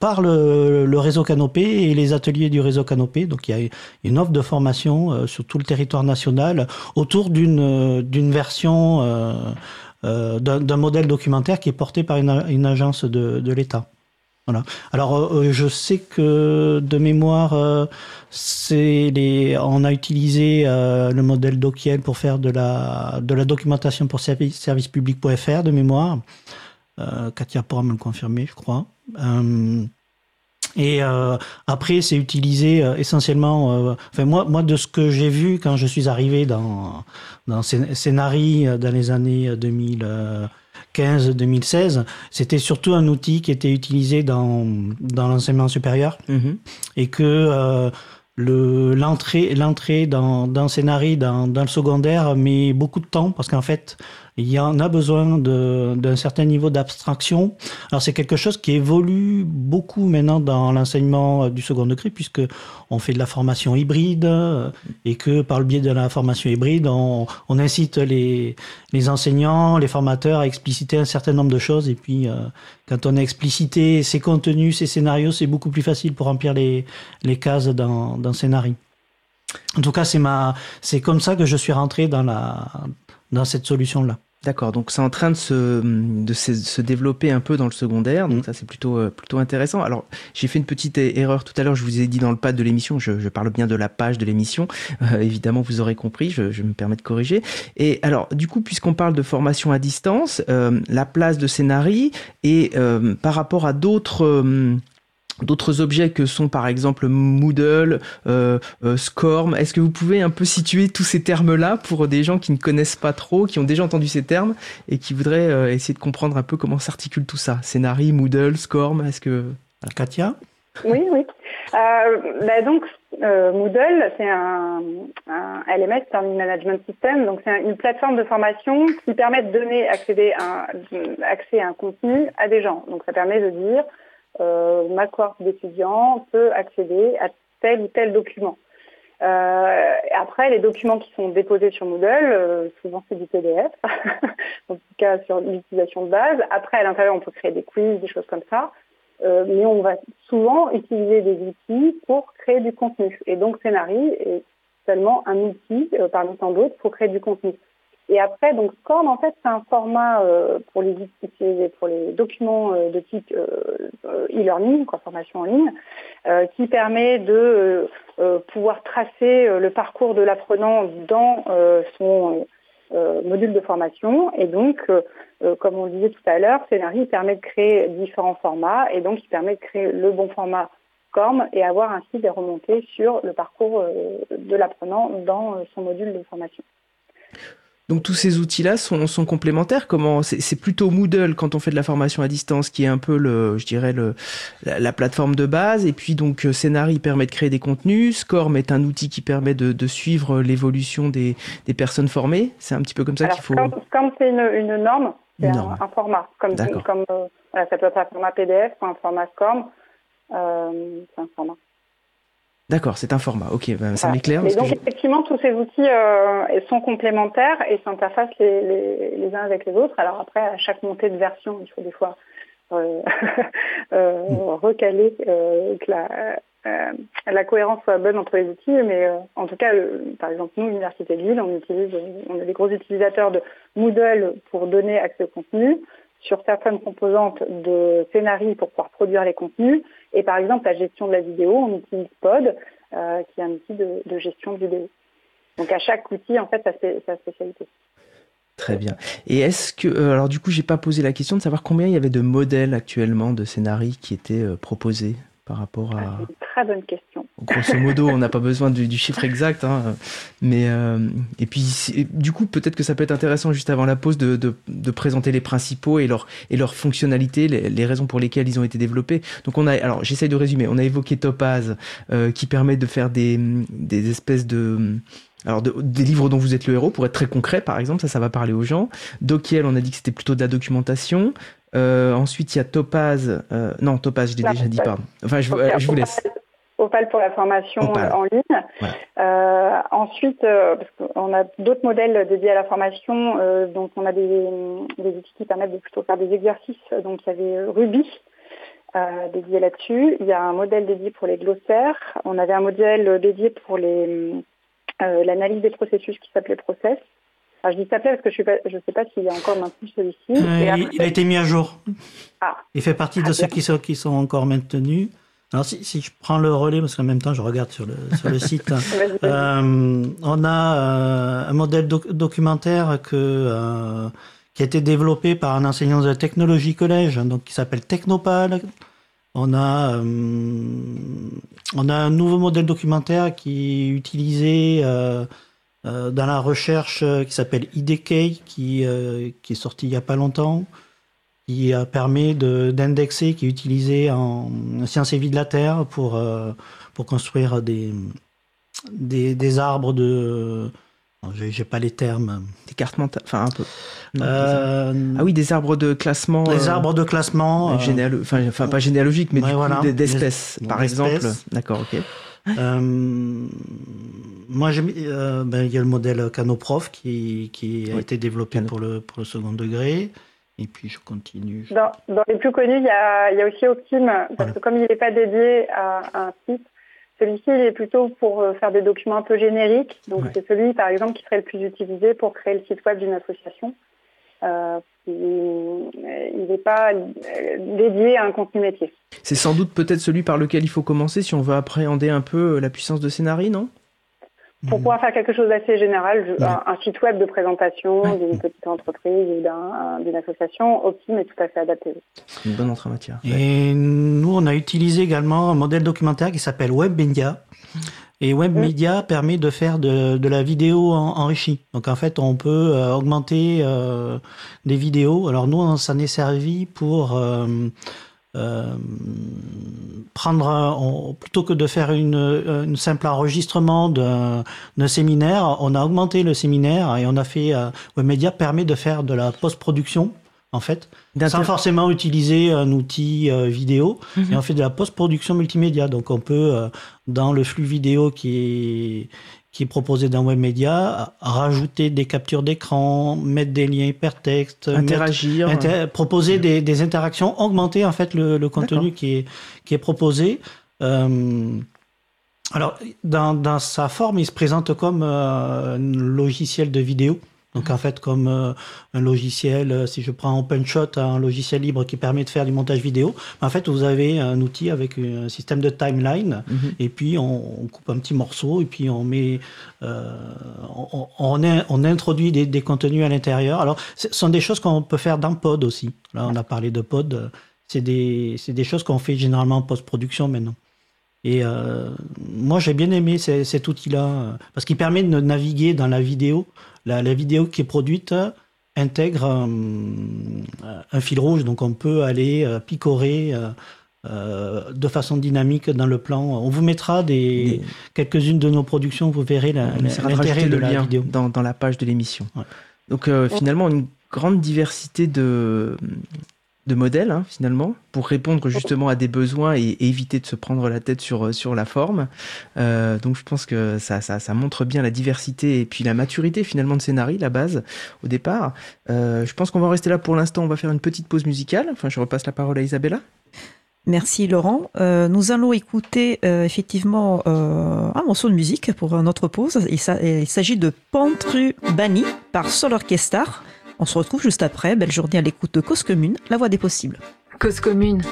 par le, réseau Canopé et les ateliers du réseau Canopé. Donc il y a une offre de formation sur tout le territoire national autour d'une version euh, d'un modèle documentaire qui est porté par une, agence de, l'État. Voilà. Alors, euh, euh, je sais que de mémoire, on a utilisé le modèle Dokiel pour faire de la, de la documentation pour service, servicepublic.fr de mémoire. Katia pourra me le confirmer, je crois. Et euh, après, c'est utilisé euh, essentiellement. Euh, enfin, moi, moi, de ce que j'ai vu quand je suis arrivé dans dans Scénarii dans les années 2015-2016, c'était surtout un outil qui était utilisé dans dans l'enseignement supérieur mm-hmm. et que le l'entrée l'entrée dans dans Scénarii dans dans le secondaire met beaucoup de temps parce qu'en fait il y en a besoin d'un certain niveau d'abstraction. Alors c'est quelque chose qui évolue beaucoup maintenant dans l'enseignement du second degré puisque on fait de la formation hybride et que par le biais de la formation hybride, on, on incite les, les enseignants, les formateurs à expliciter un certain nombre de choses et puis quand on a explicité ces contenus, ces scénarios, c'est beaucoup plus facile pour remplir les, les cases dans, dans scénario. En tout cas, c'est ma, c'est comme ça que je suis rentré dans la, dans cette solution-là. D'accord, donc c'est en train de se, de se, développer un peu dans le secondaire, donc mm. ça c'est plutôt, euh, plutôt intéressant. Alors j'ai fait une petite erreur tout à l'heure, je vous ai dit dans le pad de l'émission, je, je, parle bien de la page de l'émission, euh, évidemment vous aurez compris, je, je, me permets de corriger. Et alors du coup, puisqu'on parle de formation à distance, euh, la place de Scénarii et par rapport à d'autres d'autres objets que sont par exemple Moodle, euh, euh, Scorm. Est-ce que vous pouvez un peu situer tous ces termes-là pour des gens qui ne connaissent pas trop, qui ont déjà entendu ces termes et qui voudraient euh, essayer de comprendre un peu comment s'articule tout ça? Scénarii, Moodle, Scorm, est-ce que... Katia? Oui, oui. Bah donc, Moodle, c'est un, un, LMS, Learning Management System, donc c'est une plateforme de formation qui permet de donner accéder accès à un contenu à des gens. Donc ça permet de dire ma cohorte d'étudiants peut accéder à tel ou tel document. Euh, après, les documents qui sont déposés sur Moodle, euh, souvent c'est du PDF, en tout cas sur l'utilisation de base. Après, à l'intérieur, on peut créer des quiz, des choses comme ça. mais on va souvent utiliser des outils pour créer du contenu. Et donc, Scénarii est seulement un outil parmi tant d'autres pour créer du contenu. Et après, donc Scorm, en fait, c'est un format euh, pour les pour les documents euh, de type euh, e-learning, quoi, formation en ligne, qui permet de pouvoir tracer le parcours de l'apprenant dans son module de formation. Et donc, comme on le disait tout à l'heure, Scénarii permet de créer différents formats et donc il permet de créer le bon format Scorm et avoir ainsi des remontées sur le parcours de l'apprenant dans son module de formation. Donc tous ces outils-là sont, sont, complémentaires. Comment c'est plutôt Moodle quand on fait de la formation à distance, qui est un peu le, je dirais le, la, plateforme de base. Et puis donc euh, Scénarii permet de créer des contenus. Scorm est un outil qui permet de, de suivre l'évolution des, des, personnes formées. C'est un petit peu comme ça qu'il faut. Scorm, c'est une, une, norme, c'est un, un, format. Comme, comme euh, voilà, ça peut être un format PDF un format Scorm. Euh, c'est un format. D'accord, c'est un format. Ok, ben, ça m'éclaire. Et donc effectivement, tous ces outils euh, sont complémentaires et s'interfacent les, les, les, uns avec les autres. Alors après, à chaque montée de version, il faut des fois euh, euh, recaler euh, que la, euh, la cohérence soit bonne entre les outils. Mais en tout cas, par exemple, nous, l'Université de Lille, on utilise, on est des gros utilisateurs de Moodle pour donner accès au contenu sur certaines composantes de scénarii pour pouvoir produire les contenus. Et par exemple, la gestion de la vidéo, on utilise Pod, euh, qui est un outil de, gestion de vidéo. Donc à chaque outil, en fait, sa, sa spécialité. Très bien. Et est-ce que, euh, alors du coup, j'ai pas posé la question de savoir combien il y avait de modèles actuellement de scénarii qui étaient euh, proposés? Par rapport à... Ah, une très bonne question. Grosso modo, on n'a pas besoin du, chiffre exact, hein, mais euh, et puis du coup, peut-être que ça peut être intéressant juste avant la pause de, de, de présenter les principaux et leurs et leurs fonctionnalités, les, les, raisons pour lesquelles ils ont été développés. Donc on a, alors j'essaye de résumer, on a évoqué Topaz euh, qui permet de faire des des espèces de alors des livres dont vous êtes le héros, pour être très concret par exemple, ça ça va parler aux gens. Dokiel, on a dit que c'était plutôt de la documentation. Euh, ensuite, il y a Topaz. Euh, non, Topaz, je l'ai déjà dit, pardon. Enfin, je, euh, je vous laisse. Opal pour la formation en ligne. ensuite, parce qu'on a d'autres modèles dédiés à la formation, donc on a des, des, outils qui permettent de plutôt faire des exercices. Donc il y avait Ruby dédié là-dessus. Il y a un modèle dédié pour les glossaires. On avait un modèle dédié pour les l'analyse des processus qui s'appelait Process je dis s'appelait parce que je ne sais pas s'il a encore maintenu celui-ci. Euh, il a été mis à jour. Ah. Il fait partie de ceux qui sont, qui sont encore maintenus. Alors si, si, je prends le relais, parce qu'en même temps je regarde sur le, sur le site, euh, on a euh, un modèle documentaire que, qui a été développé par un enseignant de technologie collège, donc qui s'appelle Technopal. On a, on a un nouveau modèle documentaire qui est utilisé euh, dans la recherche euh, qui s'appelle IDK, qui, euh, qui est sortie il n'y a pas longtemps, qui permet d'indexer, qui est utilisé en sciences et vie de la Terre pour, pour construire des, des, des arbres de, J'ai pas les termes. Des cartes mentales, enfin un peu. ah oui, des arbres de classement. Des arbres de classement. enfin, pas généalogiques, mais d'espèces, par exemple. D'accord, ok. Moi, ben, il y a le modèle Canoprof qui, qui a été développé pour le, pour le second degré. Et puis je continue. Dans, dans les plus connus, il y a, il y a aussi Optim, parce que comme il n'est pas dédié à, un site, celui-ci il est plutôt pour euh, faire des documents un peu génériques. Donc c'est celui, par exemple, qui serait le plus utilisé pour créer le site web d'une association. Euh, il n'est pas euh, dédié à un contenu métier. C'est sans doute peut-être celui par lequel il faut commencer si on veut appréhender un peu la puissance de Scénarii, non? Pour pouvoir faire quelque chose d'assez général, un, site web de présentation d'une petite entreprise ou d'une association, Optim est tout à fait adapté. Une bonne entrée en matière. Et nous, on a utilisé également un modèle documentaire qui s'appelle WebMedia. Et WebMedia permet de faire de, la vidéo enrichie. Donc en fait, on peut euh, augmenter euh, des vidéos. Alors nous, on s'en est servi pour euh, euh, prendre plutôt que de faire une, simple enregistrement d'un séminaire, on a augmenté le séminaire et on a fait euh, Webmedia permet de faire de la post-production en fait, sans forcément utiliser un outil euh, vidéo. Mhm. Et on fait de la post-production multimédia. Donc on peut, dans le flux vidéo qui est qui est proposé dans Webmedia, rajouter des captures d'écran, mettre des liens hypertextes, interagir, proposer des, des, interactions, augmenter en fait le, le contenu qui est, qui est proposé. Euh, alors, dans, dans, sa forme, il se présente comme euh, un logiciel de vidéo. Donc en fait, comme euh, un logiciel, euh, si je prends OpenShot, un logiciel libre qui permet de faire du montage vidéo, en fait, vous avez un outil avec un système de timeline, mhm. et puis on, coupe un petit morceau, et puis on met, euh, on, on, introduit des, des, contenus à l'intérieur. Alors, ce sont des choses qu'on peut faire dans Pod aussi. Là, on a parlé de Pod. C'est des, des choses qu'on fait généralement en post-production maintenant. Et euh, moi, j'ai bien aimé cet outil-là, parce qu'il permet de naviguer dans la vidéo la, vidéo qui est produite intègre un, fil rouge, donc on peut aller euh, picorer euh, euh, de façon dynamique dans le plan. On vous mettra des, quelques-unes de nos productions, vous verrez l'intérêt de, la vidéo. Dans, dans, la page de l'émission. Donc finalement, une grande diversité de, de modèles hein, finalement pour répondre justement à des besoins et, éviter de se prendre la tête sur sur la forme. Euh, donc je pense que ça, ça, montre bien la diversité et puis la maturité finalement de scénario, la base au départ. Euh, je pense qu'on va rester là pour l'instant. On va faire une petite pause musicale. Enfin, je repasse la parole à Isabella. Merci Laurent. Euh, nous allons écouter effectivement un morceau de musique pour notre pause. Il, s'agit de Pantru Bani par Sol Orchestra. On se retrouve juste après. Belle journée à l'écoute de Cause Commune, la voix des possibles. Cause Commune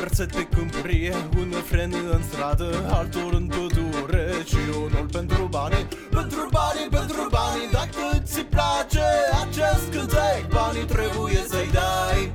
Verset de câmprie, unul fren în stradă, altul în pădure Și unul pentru bani, pentru bani, pentru bani Dacă ți place acest cântec, banii trebuie să-i dai.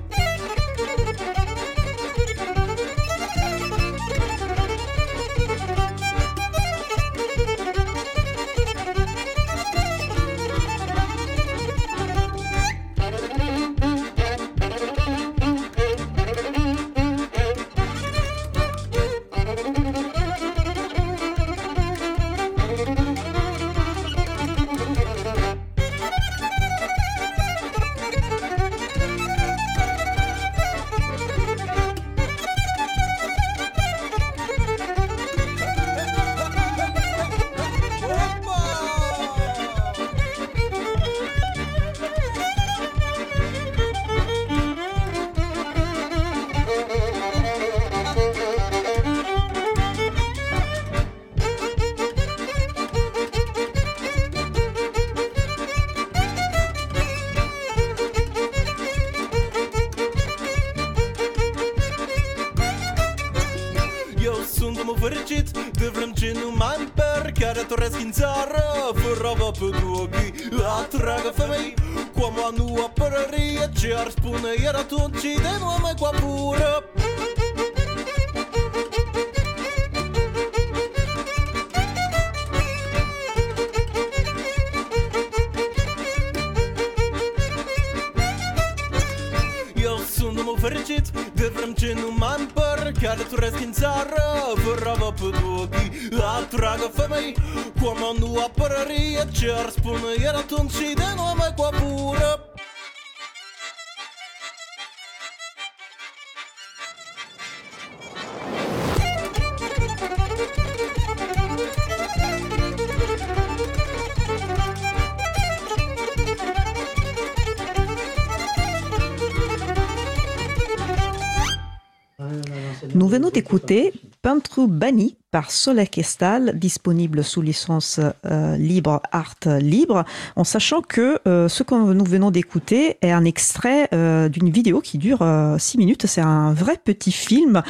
Venons d'écouter Peintre banni par Solek Estal, disponible sous licence euh, libre, art libre, en sachant que euh, ce que nous venons d'écouter est un extrait euh, d'une vidéo qui dure 6 minutes. C'est un vrai petit film.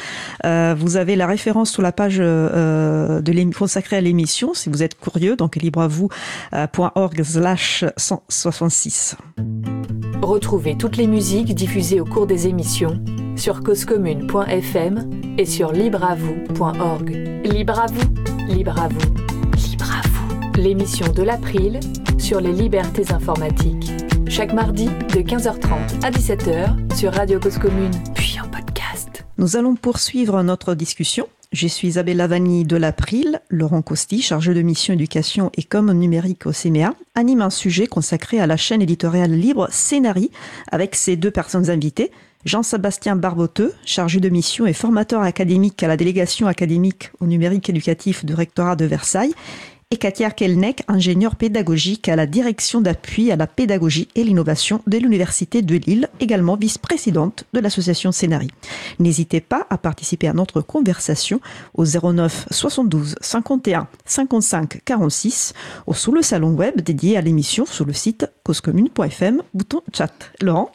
vous avez la référence sur la page consacrée à l'émission si vous êtes curieux, donc libreavou.org slash 166. Retrouvez toutes les musiques diffusées au cours des émissions sur causecommune.fm et sur libreavou.org. Libre à vous, libre vous, libre vous. L'émission de l'April sur les libertés informatiques. Chaque mardi de 15h30 à 17h sur Radio Cause Commune, puis en podcast. Nous allons poursuivre notre discussion. Je suis Isabelle Lavani de l'April. Laurent Costi, chargé de mission éducation et com numérique au CMA, anime un sujet consacré à la chaîne éditoriale libre Scénarii avec ses deux personnes invitées. Jean-Sébastien Barboteux, chargé de mission et formateur académique à la délégation académique au numérique éducatif du rectorat de Versailles, et Katia Kelnek, ingénieure pédagogique à la direction d'appui à la pédagogie et l'innovation de l'Université de Lille, également vice-présidente de l'association Scénarii. N'hésitez pas à participer à notre conversation au 09 72 51 55 46 ou sous le salon web dédié à l'émission sur le site causecommune.fm, bouton chat. Laurent?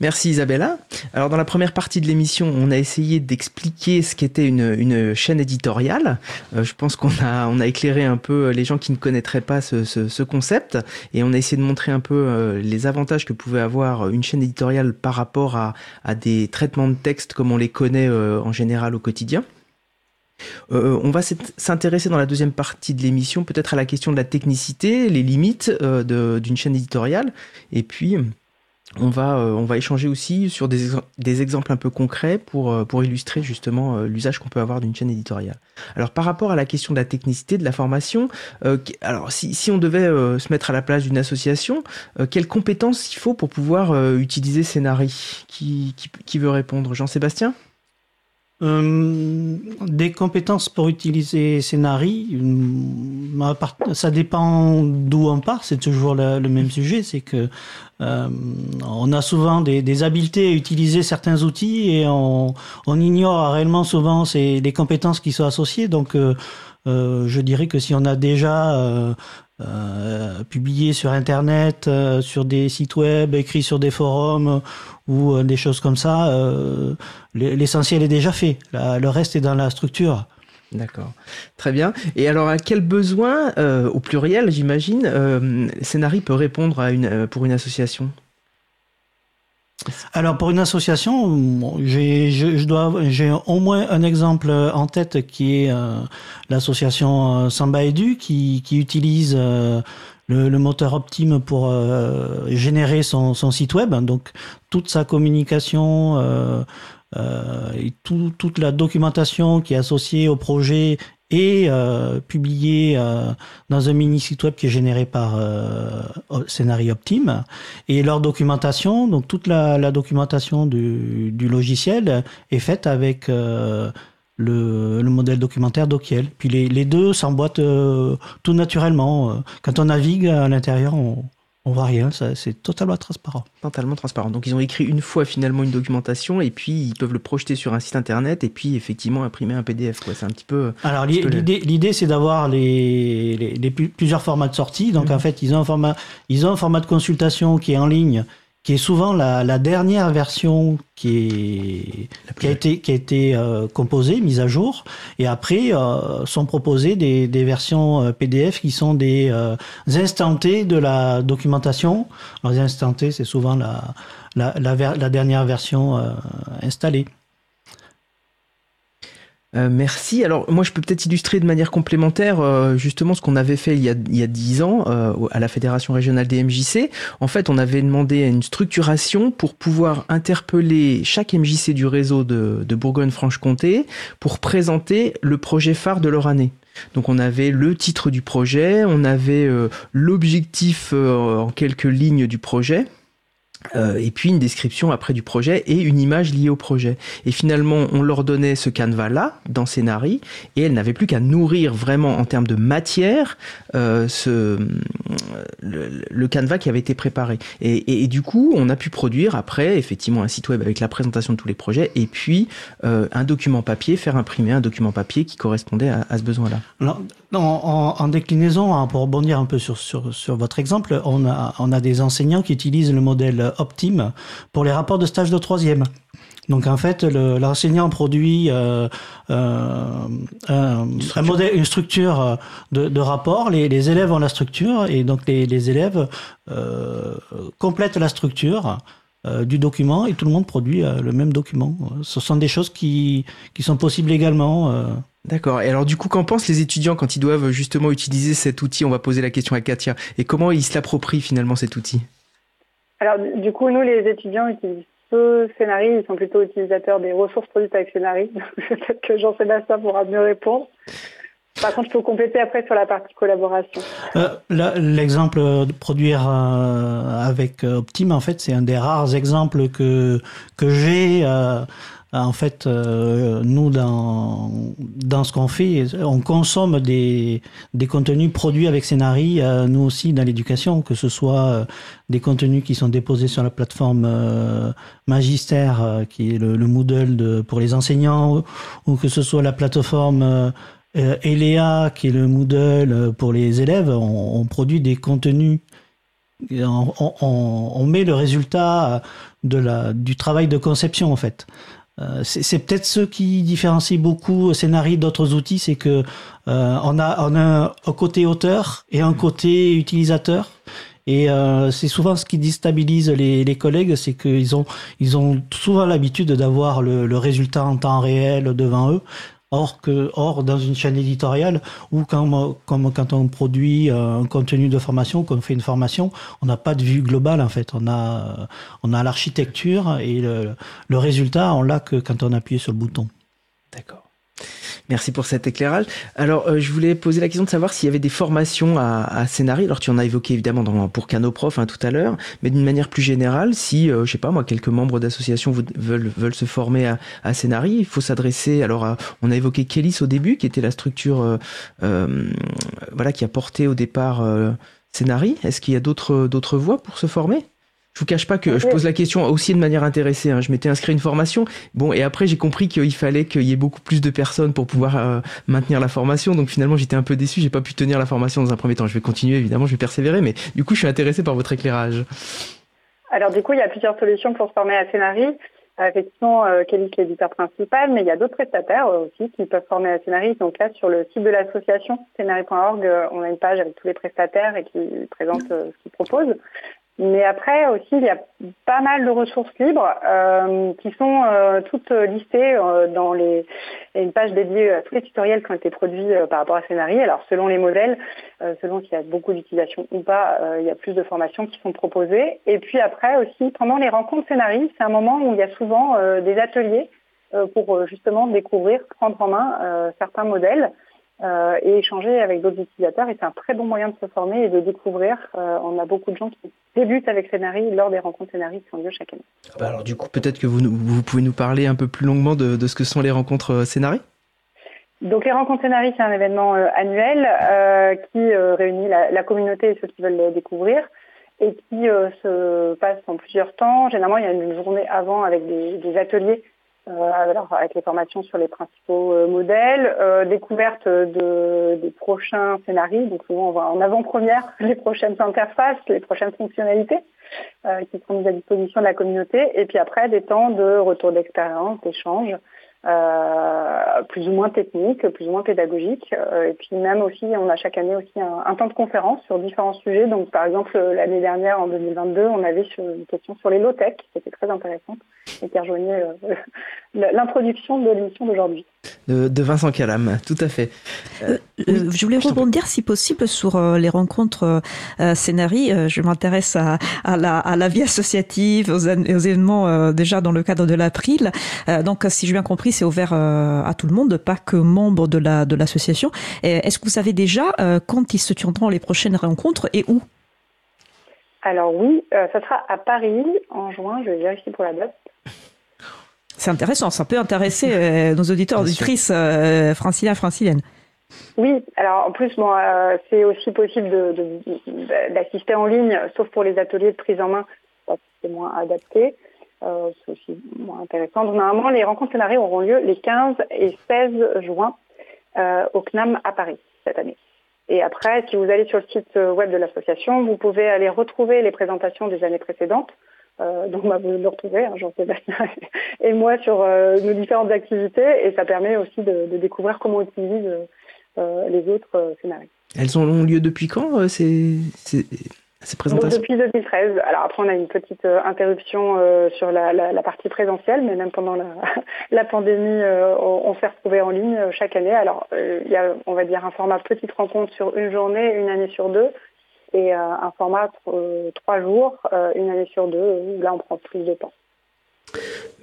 Merci Isabella. Alors dans la première partie de l'émission, on a essayé d'expliquer ce qu'était une, chaîne éditoriale. Euh, je pense qu'on a, éclairé un peu les gens qui ne connaîtraient pas ce, ce, ce concept et on a essayé de montrer un peu euh, les avantages que pouvait avoir une chaîne éditoriale par rapport à, des traitements de texte comme on les connaît euh, en général au quotidien. Euh, on va s'intéresser dans la deuxième partie de l'émission peut-être à la question de la technicité, les limites d'une chaîne éditoriale, et puis on va, euh, on va échanger aussi sur des, des, exemples un peu concrets pour, euh, pour illustrer justement euh, l'usage qu'on peut avoir d'une chaîne éditoriale. Alors par rapport à la question de la technicité, de la formation, alors si, si, on devait se mettre à la place d'une association, quelles compétences il faut pour pouvoir utiliser Scénari qui, qui, qui veut répondre? Jean-Sébastien? Euh, des compétences pour utiliser Scénari, ça dépend d'où on part, c'est toujours le, même sujet, c'est que euh, on a souvent des, habiletés à utiliser certains outils et on, ignore réellement souvent les compétences qui sont associées. Donc, euh je dirais que si on a déjà euh, publié sur Internet, euh, sur des sites web, écrit sur des forums ou euh, des choses comme ça, l'essentiel est déjà fait. Le reste est dans la structure. D'accord, très bien. Et alors, à quel besoin, au pluriel, j'imagine, Scénarii peut répondre pour une association? Alors pour une association, j'ai je, dois j'ai au moins un exemple en tête qui est euh, l'association Samba Edu qui, qui utilise euh, le, moteur Optime pour euh, générer son, son, site web. Donc toute sa communication euh, euh, et tout, toute la documentation qui est associée au projet est euh, publiée euh, dans un mini site web qui est généré par euh, Scénarii Optime. Et leur documentation, donc toute la, la documentation du, du, logiciel est faite avec euh, le, le, modèle documentaire Dokiel. Puis les, les deux s'emboîtent euh, tout naturellement. Quand on navigue à l'intérieur, on, on voit rien, c'est totalement transparent. Totalement transparent. Donc ils ont écrit une fois finalement une documentation et puis ils peuvent le projeter sur un site internet et puis effectivement imprimer un PDF. C'est un petit peu. Alors l'idée, c'est d'avoir les, les, les, plusieurs formats de sortie. Donc mmh. en fait ils ont un format, ils ont un format de consultation qui est en ligne qui est souvent la, dernière version qui, est, qui a été, qui a été euh, composée, mise à jour, et après euh, sont proposées des, des versions euh, PDF qui sont des euh, instantés de la documentation. Alors, les instantés, c'est souvent la, la, la, la, dernière version installée. Euh, merci. Alors moi je peux peut-être illustrer de manière complémentaire euh, justement ce qu'on avait fait il y a dix ans euh, à la fédération régionale des MJC. En fait, on avait demandé une structuration pour pouvoir interpeller chaque MJC du réseau de Bourgogne-Franche-Comté pour présenter le projet phare de leur année. Donc on avait le titre du projet, on avait l'objectif en quelques lignes du projet euh, et puis une description après du projet et une image liée au projet. Et finalement, on leur donnait ce canevas-là dans Scénari et elles n'avaient plus qu'à nourrir vraiment en termes de matière euh, ce, le, le, canevas qui avait été préparé. Et, du coup, on a pu produire après effectivement un site web avec la présentation de tous les projets et puis euh, un document papier, faire imprimer un document papier qui correspondait à, ce besoin-là. En, déclinaison, hein, pour rebondir un peu sur, sur, sur votre exemple, on a, on a des enseignants qui utilisent le modèle Optim pour les rapports de stage de troisième. Donc en fait, l'enseignant produit euh, euh, un, un, modèle, une structure de, de rapport. Les, les, élèves ont la structure et donc les, les élèves euh, complètent la structure euh, du document et tout le monde produit euh, le même document. Ce sont des choses qui, qui sont possibles également. Euh. D'accord. Et alors du coup, qu'en pensent les étudiants quand ils doivent justement utiliser cet outil? On va poser la question à Katia. Et comment ils se l'approprient finalement cet outil? Alors, du coup, nous, les étudiants utilisent ce scénario, ils sont plutôt utilisateurs des ressources produites avec Scénari. Peut-être que Jean-Sébastien pourra mieux répondre. Par contre, je peux compléter après sur la partie collaboration. Euh, L'exemple de produire euh, avec Optim, en fait, c'est un des rares exemples que, que j'ai. Euh, en fait, euh, nous, dans, dans ce qu'on fait, on consomme des, des contenus produits avec Scénari, euh, nous aussi dans l'éducation, que ce soit euh, des contenus qui sont déposés sur la plateforme euh, Magistère, euh, qui est le, le Moodle de, pour les enseignants, ou que ce soit la plateforme Elea, qui est le Moodle pour les élèves. On, on produit des contenus on, on, on, met le résultat de la, du travail de conception en fait. Euh, c'est peut-être ce qui différencie beaucoup Scénarii d'autres outils, c'est que euh, on a un côté auteur et un côté utilisateur. Et euh, c'est souvent ce qui déstabilise les, collègues, c'est qu'ils ont ils ont souvent l'habitude d'avoir le résultat en temps réel devant eux. Or, que, or, dans une chaîne éditoriale, ou quand, comme quand on produit un contenu de formation, qu'on fait une formation, on n'a pas de vue globale en fait. On a, on a l'architecture et le, le résultat, on l'a que quand on appuie sur le bouton. D'accord. Merci pour cet éclairage. Alors, euh, je voulais poser la question de savoir s'il y avait des formations à, à Scénarii. Alors, tu en as évoqué évidemment dans, pour Canoprof hein, tout à l'heure, mais d'une manière plus générale, si, euh, je sais pas moi, quelques membres d'associations veulent, se former à, à Scénarii, il faut s'adresser. Alors, on a évoqué Kélis au début, qui était la structure, euh, euh voilà, qui a porté au départ Scénarii. Est-ce qu'il y a d'autres voies pour se former? Je vous cache pas que je pose la question aussi de manière intéressée. Hein. Je m'étais inscrit à une formation. Bon, et après j'ai compris qu'il fallait qu'il y ait beaucoup plus de personnes pour pouvoir euh, maintenir la formation. Donc finalement j'étais un peu déçu. J'ai pas pu tenir la formation dans un premier temps. Je vais continuer évidemment, je vais persévérer, mais du coup je suis intéressé par votre éclairage. Alors du coup il y a plusieurs solutions pour se former à Scénarii. Euh, effectivement, euh, Kelly est l'éditeur principal, mais il y a d'autres prestataires euh, aussi qui peuvent former à Scénarii. Donc là, sur le site de l'association scénarii.org, euh, on a une page avec tous les prestataires et qui présente ce qu'ils proposent. Mais après aussi, il y a pas mal de ressources libres euh, qui sont euh, toutes listées euh, dans les une page dédiée à tous les tutoriels qui ont été produits euh, par rapport à Scénarii. Alors selon les modèles, euh, selon s'il y a beaucoup d'utilisation ou pas, euh, il y a plus de formations qui sont proposées. Et puis après aussi, pendant les rencontres Scénarii, c'est un moment où il y a souvent des ateliers pour justement découvrir, prendre en main certains modèles euh, et échanger avec d'autres utilisateurs. Et c'est un très bon moyen de se former et de découvrir. Euh, on a beaucoup de gens qui débutent avec Scénarii lors des rencontres Scénarii qui ont lieu chaque année. Bah alors du coup, peut-être que vous, vous pouvez nous parler un peu plus longuement de, de ce que sont les rencontres euh, Scénarii donc les rencontres Scénarii, c'est un événement euh, annuel qui réunit la, la, communauté et ceux qui veulent les découvrir et qui se passe en plusieurs temps. Généralement, il y a une journée avant avec des, des ateliers alors avec les formations sur les principaux euh, modèles, euh, découverte de, des prochains scénarios, donc souvent on voit en avant-première les prochaines interfaces, les prochaines fonctionnalités. qui seront mis à disposition de la communauté. Et puis après, des temps de retour d'expérience, d'échange. Euh, plus ou moins technique, plus ou moins pédagogique. Euh, et puis même aussi, on a chaque année aussi un, temps de conférence sur différents sujets. Donc par exemple, l'année dernière, en 2022, on avait une question sur les low-tech, qui était très intéressante et qui rejoignait euh, l'introduction de l'émission d'aujourd'hui. De, Vincent Calam, tout à fait. je voulais rebondir, si possible, sur les rencontres Scénarii. je m'intéresse à, la, vie associative, aux, aux événements déjà dans le cadre de l'April. donc, si j'ai bien compris, c'est ouvert euh, à tout le monde, pas que membres de la de l'association. Est-ce que vous savez déjà euh, quand ils se tiendront les prochaines rencontres et où? Alors oui, euh, ça sera à Paris en juin. Je vais vérifier pour la date. C'est intéressant, ça peut intéresser nos auditeurs, auditrices franciliens, franciliennes. Oui, alors en plus, bon, c'est aussi possible d'assister en ligne, sauf pour les ateliers de prise en main, c'est moins adapté. Euh, c'est aussi intéressant. Donc, normalement, les rencontres scénarios auront lieu les 15 et 16 juin euh, au CNAM à Paris cette année. Et après, si vous allez sur le site web de l'association, vous pouvez aller retrouver les présentations des années précédentes. Euh, donc, bah, vous le retrouvez, hein, Jean-Sébastien et moi, sur nos différentes activités. Et ça permet aussi de, découvrir comment on utilise les autres scénarios. Elles ont lieu depuis quand depuis 2013. Alors après, on a une petite euh, interruption euh, sur la, partie présentielle, mais même pendant la, pandémie, euh, on, s'est retrouvé en ligne chaque année. Alors, il y a, on va dire, un format petite rencontre sur une journée, une année sur deux, et un format trois jours, une année sur deux, où là, on prend plus de temps.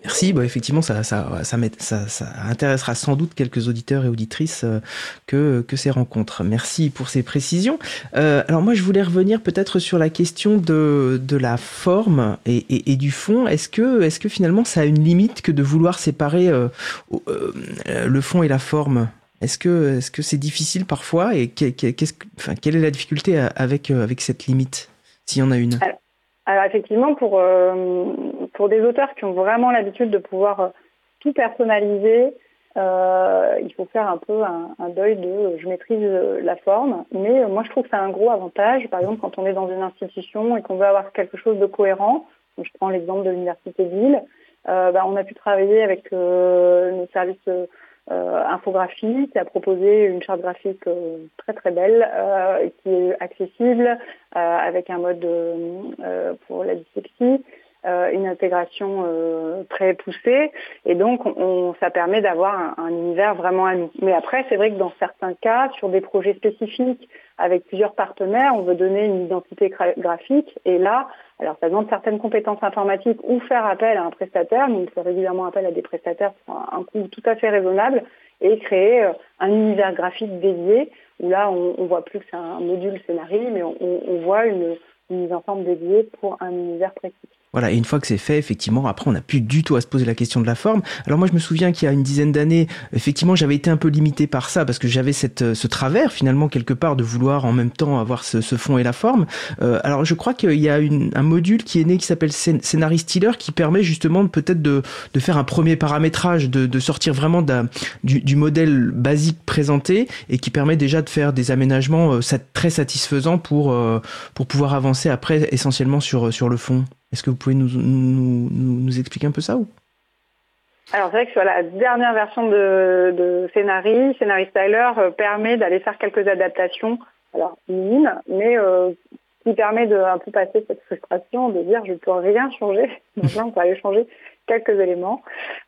Merci. Bah, effectivement, ça, ça, ça, ça, intéressera sans doute quelques auditeurs et auditrices euh, que, que ces rencontres. Merci pour ces précisions. Euh, alors moi, je voulais revenir peut-être sur la question de, de la forme et, et, du fond. Est-ce que, est que finalement, ça a une limite que de vouloir séparer euh, le fond et la forme? Est-ce que c'est difficile parfois et enfin, quelle est la difficulté avec avec cette limite s'il y en a une? Alors effectivement, pour, pour des auteurs qui ont vraiment l'habitude de pouvoir euh, tout personnaliser, euh, il faut faire un peu un, deuil de je maîtrise la forme, mais moi je trouve que c'est un gros avantage. Par exemple, quand on est dans une institution et qu'on veut avoir quelque chose de cohérent, je prends l'exemple de l'université de Lille, bah, on a pu travailler avec nos services euh, infographie qui a proposé une charte graphique euh, très très belle euh, qui est accessible avec un mode pour la dyslexie. Une intégration très poussée et donc on, ça permet d'avoir un, univers vraiment à nous. Mais après c'est vrai que dans certains cas, sur des projets spécifiques avec plusieurs partenaires, on veut donner une identité graphique et là alors, ça demande certaines compétences informatiques ou faire appel à un prestataire, mais on fait régulièrement appel à des prestataires pour un coût tout à fait raisonnable et créer euh, un univers graphique dédié où là, on, on voit plus que c'est un module scénario, mais on, on voit une, une mise en forme dédiée pour un univers précis. Voilà, et une fois que c'est fait, effectivement, après, on n'a plus du tout à se poser la question de la forme. Alors moi, je me souviens qu'il y a une dizaine d'années, effectivement, j'avais été un peu limité par ça, parce que j'avais cette, euh, ce travers, finalement, quelque part, de vouloir en même temps avoir ce, ce fond et la forme. Euh, alors, je crois qu'il y a une, un module qui est né, qui s'appelle Scénarist Stealer, qui permet justement peut-être de, de faire un premier paramétrage, de, de sortir vraiment du, du modèle basique présenté, et qui permet déjà de faire des aménagements euh, très satisfaisants pour, euh, pour pouvoir avancer après, essentiellement sur, sur le fond. Est-ce que vous pouvez nous, nous, nous, expliquer un peu ça ou? Alors c'est vrai que sur la dernière version de, de Scénari, Scénari Styler euh, permet d'aller faire quelques adaptations, alors minimes, mais euh, qui permet de un peu passer cette frustration de dire je ne peux rien changer. Donc on peut aller changer quelques éléments.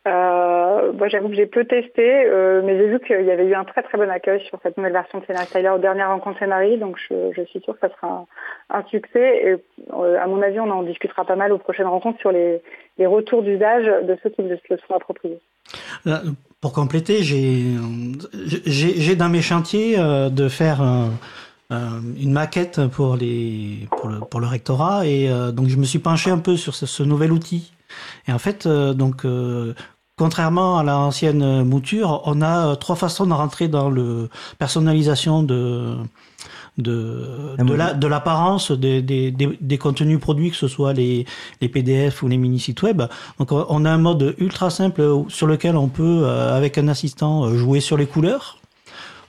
Euh, moi, j'avoue que j'ai peu testé, euh, mais j'ai vu qu'il y avait eu un très très bon accueil sur cette nouvelle version de Scénario Styler aux dernières rencontres Scénarii, donc je, suis sûre que ça sera un, succès. Et euh, à mon avis, on en discutera pas mal aux prochaines rencontres sur les, retours d'usage de ceux qui se le sont appropriés. Pour compléter, j'ai dans mes chantiers de faire une maquette le, pour le rectorat et donc je me suis penché un peu sur ce nouvel outil et en fait, euh, donc, euh, contrairement à l'ancienne mouture, on a euh, trois façons de rentrer dans le personnalisation de de, de l'apparence des, des, des, contenus produits, que ce soit les, les PDF ou les mini-sites web. Donc on a un mode ultra simple sur lequel on peut, avec un assistant, jouer sur les couleurs.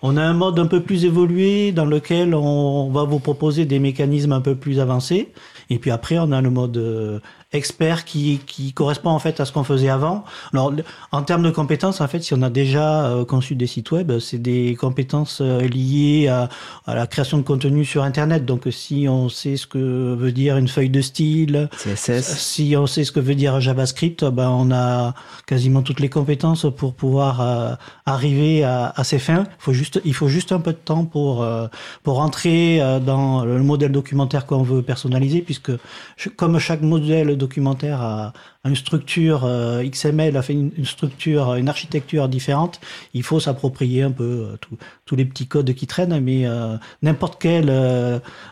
On a un mode un peu plus évolué dans lequel on va vous proposer des mécanismes un peu plus avancés. Et puis après, on a le mode expert qui, qui correspond en fait à ce qu'on faisait avant. Alors, en termes de compétences, en fait, si on a déjà euh, conçu des sites web, c'est des compétences euh, liées à, à, la création de contenu sur Internet. Donc, si on sait ce que veut dire une feuille de style, CSS, si on sait ce que veut dire JavaScript, ben, on a quasiment toutes les compétences pour pouvoir euh, arriver à, à, ces fins. Il faut juste, il faut juste un peu de temps pour pour entrer dans le modèle documentaire qu'on veut personnaliser, puisque comme chaque modèle documentaire a, une structure euh, XML, a fait une, structure, une architecture différente, il faut s'approprier un peu euh, tous les petits codes qui traînent, mais euh, n'importe quel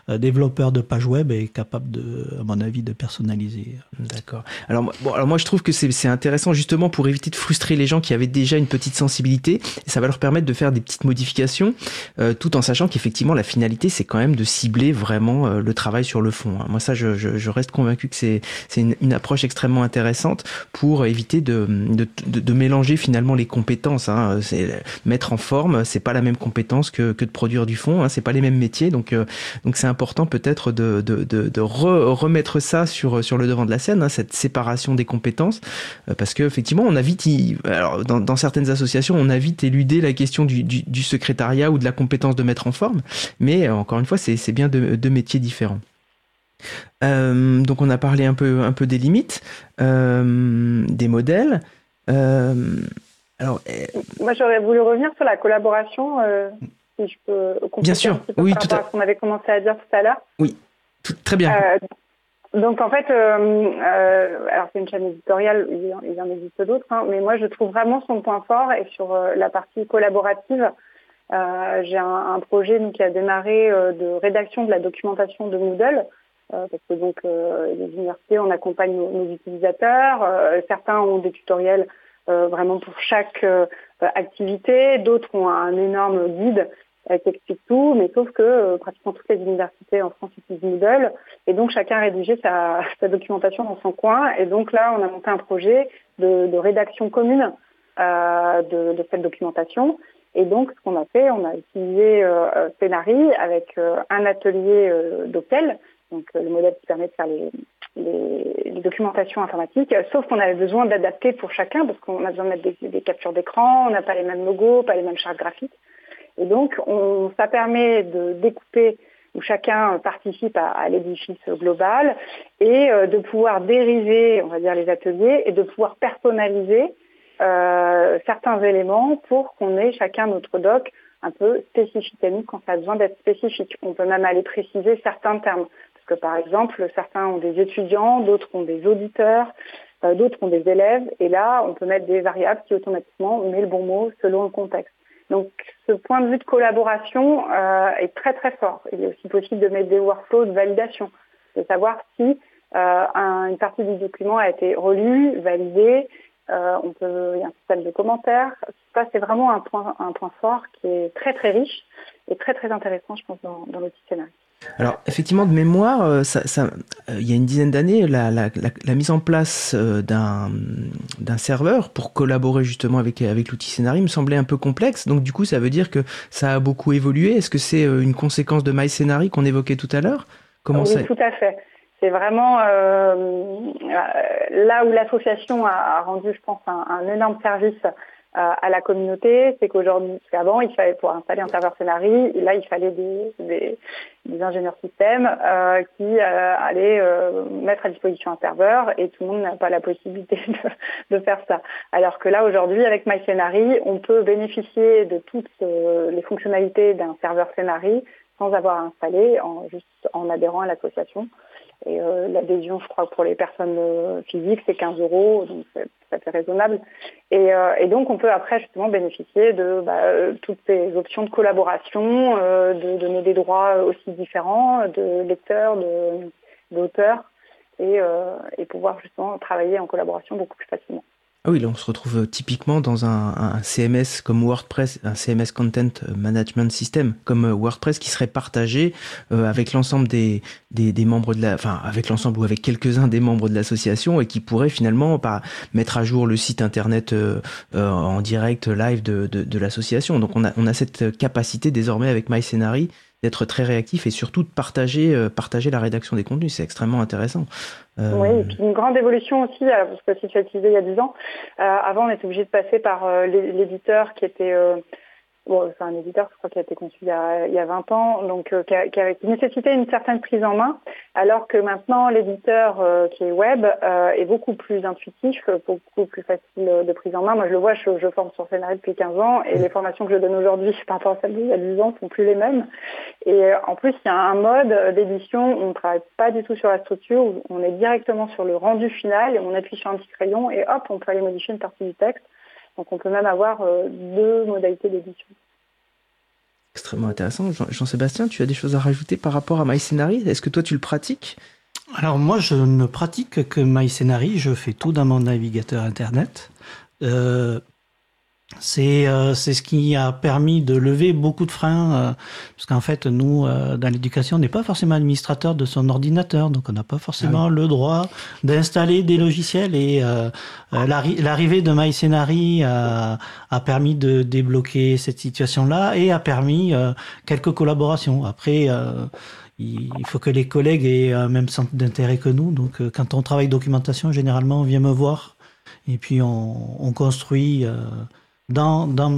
développeur de page web est capable de, à mon avis, de personnaliser. D'accord. Alors, bon, alors moi je trouve que c'est intéressant justement pour éviter de frustrer les gens qui avaient déjà une petite sensibilité, ça va leur permettre de faire des petites modifications, tout en sachant qu'effectivement la finalité c'est quand même de cibler vraiment le travail sur le fond. Hein. Moi ça je, je, je reste convaincu que c'est une, une, approche extrêmement intéressante pour éviter de, de, de, mélanger finalement les compétences. Hein. Mettre en forme, c'est pas la même compétence que, que de produire du fond. Hein. C'est pas les mêmes métiers, donc euh, donc c'est important peut-être de, de, de remettre ça sur sur le devant de la scène, hein, cette séparation des compétences, euh, parce que effectivement on alors dans, certaines associations on a vite éludé la question du, du, du secrétariat ou de la compétence de mettre en forme, mais euh, encore une fois c'est bien deux métiers différents. Euh, donc on a parlé un peu, un peu des limites, euh, des modèles. Euh, alors, Moi j'aurais voulu revenir sur la collaboration, si je peux Bien sûr, oui, tout à ce qu'on avait commencé à dire tout à l'heure. Oui, très bien. donc en fait, alors c'est une chaîne éditoriale, il y en existe d'autres, hein, mais moi je trouve vraiment son point fort et sur la partie collaborative. J'ai un, un, projet donc, qui a démarré de rédaction de la documentation de Moodle parce que donc euh, les universités, on accompagne nos, utilisateurs. Euh, certains ont des tutoriels vraiment pour chaque activité, d'autres ont un énorme guide qui explique tout, mais sauf que pratiquement toutes les universités en France utilisent Moodle, et donc chacun a rédigé sa, sa, documentation dans son coin, et donc là on a monté un projet de, de rédaction commune de, de, cette documentation, et donc ce qu'on a fait, on a utilisé euh, avec un atelier d'hôtel donc euh, le modèle qui permet de faire les, les, documentations informatiques, sauf qu'on avait besoin d'adapter pour chacun parce qu'on a besoin de mettre des, captures d'écran, on n'a pas les mêmes logos, pas les mêmes chartes graphiques. Et donc on, ça permet de découper où chacun participe à, l'édifice global et euh, de pouvoir dériver, on va dire, les ateliers et de pouvoir personnaliser euh, certains éléments pour qu'on ait chacun notre doc un peu spécifique à nous quand ça a besoin d'être spécifique. On peut même aller préciser certains termes que par exemple, certains ont des étudiants, d'autres ont des auditeurs, euh, d'autres ont des élèves, et là, on peut mettre des variables qui automatiquement met le bon mot selon le contexte. Donc, ce point de vue de collaboration euh, est très très fort. Il est aussi possible de mettre des workflows de validation, de savoir si euh, une partie du document a été relue, validée. on peut, il y a un système de commentaires. Ça, c'est vraiment un point, un point fort qui est très très riche et très très intéressant, je pense, dans, dans l'outil scénario. Alors effectivement, de mémoire, euh, ça, ça, euh, il y a une dizaine d'années, la, la, la, mise en place euh, d'un, d'un serveur pour collaborer justement avec, avec l'outil Scénarii me semblait un peu complexe. Donc du coup, ça veut dire que ça a beaucoup évolué. Est-ce que c'est une conséquence de MyScénarii qu'on évoquait tout à l'heure? Comment oui, tout à fait. C'est vraiment euh, là où l'association a, rendu, je pense, un, un énorme service à la communauté, c'est qu'aujourd'hui, qu'avant, il fallait pour installer un serveur Scénarii, là, il fallait des, des, ingénieurs système euh, qui euh, allaient euh, mettre à disposition un serveur et tout le monde n'a pas la possibilité de, de, faire ça. Alors que là, aujourd'hui, avec MyScénarii, on peut bénéficier de toutes euh, les fonctionnalités d'un serveur Scénarii sans avoir à installer, en, juste en adhérant à l'association. Et euh, l'adhésion, je crois, pour les personnes euh, physiques, c'est 15 euros, donc c'est tout à fait raisonnable. Et, euh, et, donc, on peut après justement bénéficier de bah, toutes ces options de collaboration, de donner des droits aussi différents de lecteurs, d'auteurs, et, et pouvoir justement travailler en collaboration beaucoup plus facilement. Ah oui, là on se retrouve euh, typiquement dans un, CMS comme WordPress, un CMS Content Management System comme euh, WordPress qui serait partagé euh, avec l'ensemble des, des, membres de la, enfin avec l'ensemble ou avec quelques-uns des membres de l'association et qui pourrait finalement pas mettre à jour le site internet en direct live de, de, l'association. Donc on a, on a cette capacité désormais avec MyScenary d'être très réactif et surtout de partager, euh, partager la rédaction des contenus. C'est extrêmement intéressant. Euh, oui, et puis une grande évolution aussi, euh, parce que si tu as utilisé il y a 10 ans, avant on était obligé de passer par l'éditeur qui était Bon, c'est un éditeur, je crois, qui a été conçu il y a, il y a 20 ans, donc euh, qui, a, qui, nécessitait une certaine prise en main, alors que maintenant l'éditeur euh, qui est web euh, est beaucoup plus intuitif, beaucoup plus facile de prise en main. Moi, je le vois, je, je forme sur Scénario depuis 15 ans, et les formations que je donne aujourd'hui par rapport à celles d'il y a 10 ans sont plus les mêmes. Et en plus, il y a un mode d'édition où on ne travaille pas du tout sur la structure, où on est directement sur le rendu final, et on appuie sur un petit crayon, et hop, on peut aller modifier une partie du texte. Donc on peut même avoir euh, deux modalités d'édition. Extrêmement intéressant. Jean-Sébastien, tu as des choses à rajouter par rapport à MyScenary Est-ce que toi tu le pratiques? Alors moi je ne pratique que MyScenary, je fais tout dans mon navigateur internet. Euh, c'est euh, c'est ce qui a permis de lever beaucoup de freins euh, parce qu'en fait nous euh, dans l'éducation on n'est pas forcément administrateur de son ordinateur donc on n'a pas forcément ah le droit d'installer des logiciels. Et l'arrivée de MyScenary a, a permis de débloquer cette situation là et a permis quelques collaborations. Après il faut que les collègues aient un même centre d'intérêt que nous. Donc quand on travaille documentation généralement on vient me voir et puis on, on construit dans, dans.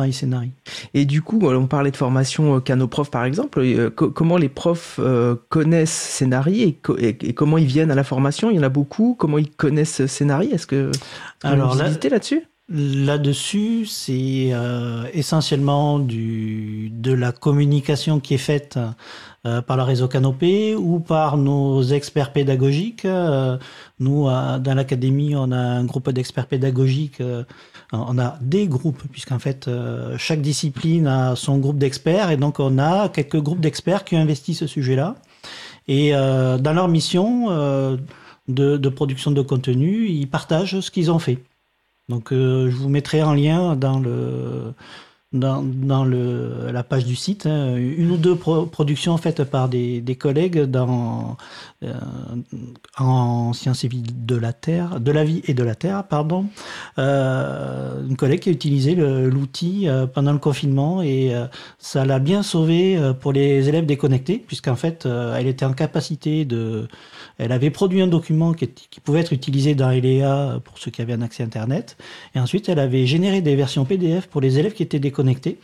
Et du coup, on parlait de formation euh, profs par exemple. Euh, comment les profs euh, connaissent Scénari et, comment ils viennent à la formation? Il y en a beaucoup. Comment ils connaissent Scénari Est-ce que Alors là, là-dessus? Là-dessus, c'est essentiellement du, de la communication qui est faite par le réseau Canopé ou par nos experts pédagogiques. nous, dans l'académie, on a un groupe d'experts pédagogiques on a des groupes, puisqu'en fait, euh, chaque discipline a son groupe d'experts, et donc on a quelques groupes d'experts qui investissent ce sujet-là. Et euh, dans leur mission euh, de, production de contenu, ils partagent ce qu'ils ont fait. Donc je vous mettrai en lien dans le dans, dans le, la page du site, hein, une ou deux productions faites par des, des collègues dans, euh, en sciences et vie de la Terre, de la vie et de la Terre, pardon. Euh, une collègue qui a utilisé l'outil euh, pendant le confinement et euh, ça l'a bien sauvé pour les élèves déconnectés, puisqu'en fait, elle était en capacité de elle avait produit un document qui, pouvait être utilisé dans ELEA pour ceux qui avaient un accès Internet. Et ensuite, elle avait généré des versions PDF pour les élèves qui étaient déconnectés.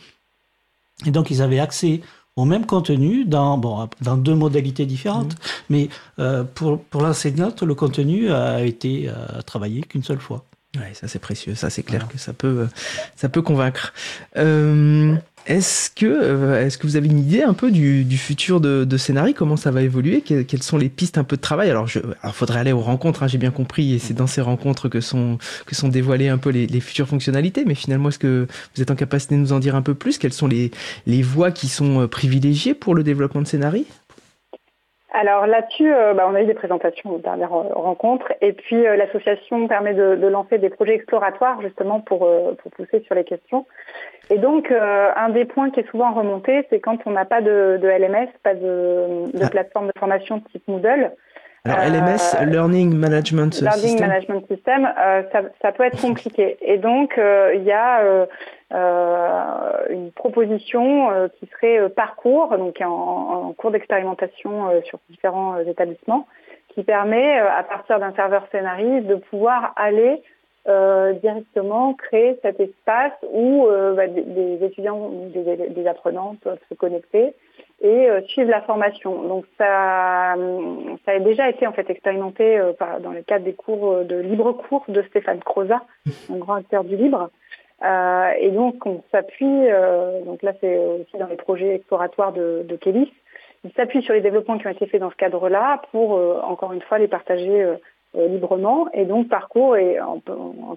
Et donc, ils avaient accès au même contenu dans, bon, dans deux modalités différentes. Mmh. Mais euh, pour, pour l'enseignante, le contenu a été euh, travaillé qu'une seule fois. Oui, ça c'est précieux, ça c'est clair que ça peut, ça peut convaincre. Euh, est-ce que, euh, est-ce que vous avez une idée un peu du, futur de, de Scénarii Comment ça va évoluer? Quelles sont les pistes un peu de travail? Alors, il faudrait aller aux rencontres, hein, j'ai bien compris, et c'est dans ces rencontres que sont, que sont dévoilées un peu les, futures fonctionnalités. Mais finalement, est-ce que vous êtes en capacité de nous en dire un peu plus? Quelles sont les, voies qui sont euh, privilégiées pour le développement de Scénarii alors là-dessus, euh, bah, on a eu des présentations aux dernières rencontres et puis l'association permet de, de, lancer des projets exploratoires justement pour, pour pousser sur les questions. Et donc, euh, un des points qui est souvent remonté, c'est quand on n'a pas de, de, LMS, pas de, de ah. plateforme de formation type Moodle. Alors, LMS, euh, Learning Management System. Learning Management System, euh, ça, ça, peut être compliqué. Et donc, euh, il y a une proposition qui serait parcours, donc en, en cours d'expérimentation sur différents établissements, qui permet, à partir d'un serveur scénariste, de pouvoir aller euh, directement créer cet espace où euh, bah, des, étudiants ou des, apprenants peuvent se connecter et euh, suivre la formation. Donc ça, ça a déjà été en fait expérimenté dans le cadre des cours de libre cours de Stéphane Croza, un grand acteur du libre. et donc on s'appuie, donc là c'est aussi dans les projets exploratoires de, de Kélis, il s'appuie sur les développements qui ont été faits dans ce cadre-là pour encore une fois les partager euh, librement. Et donc Parcours est en,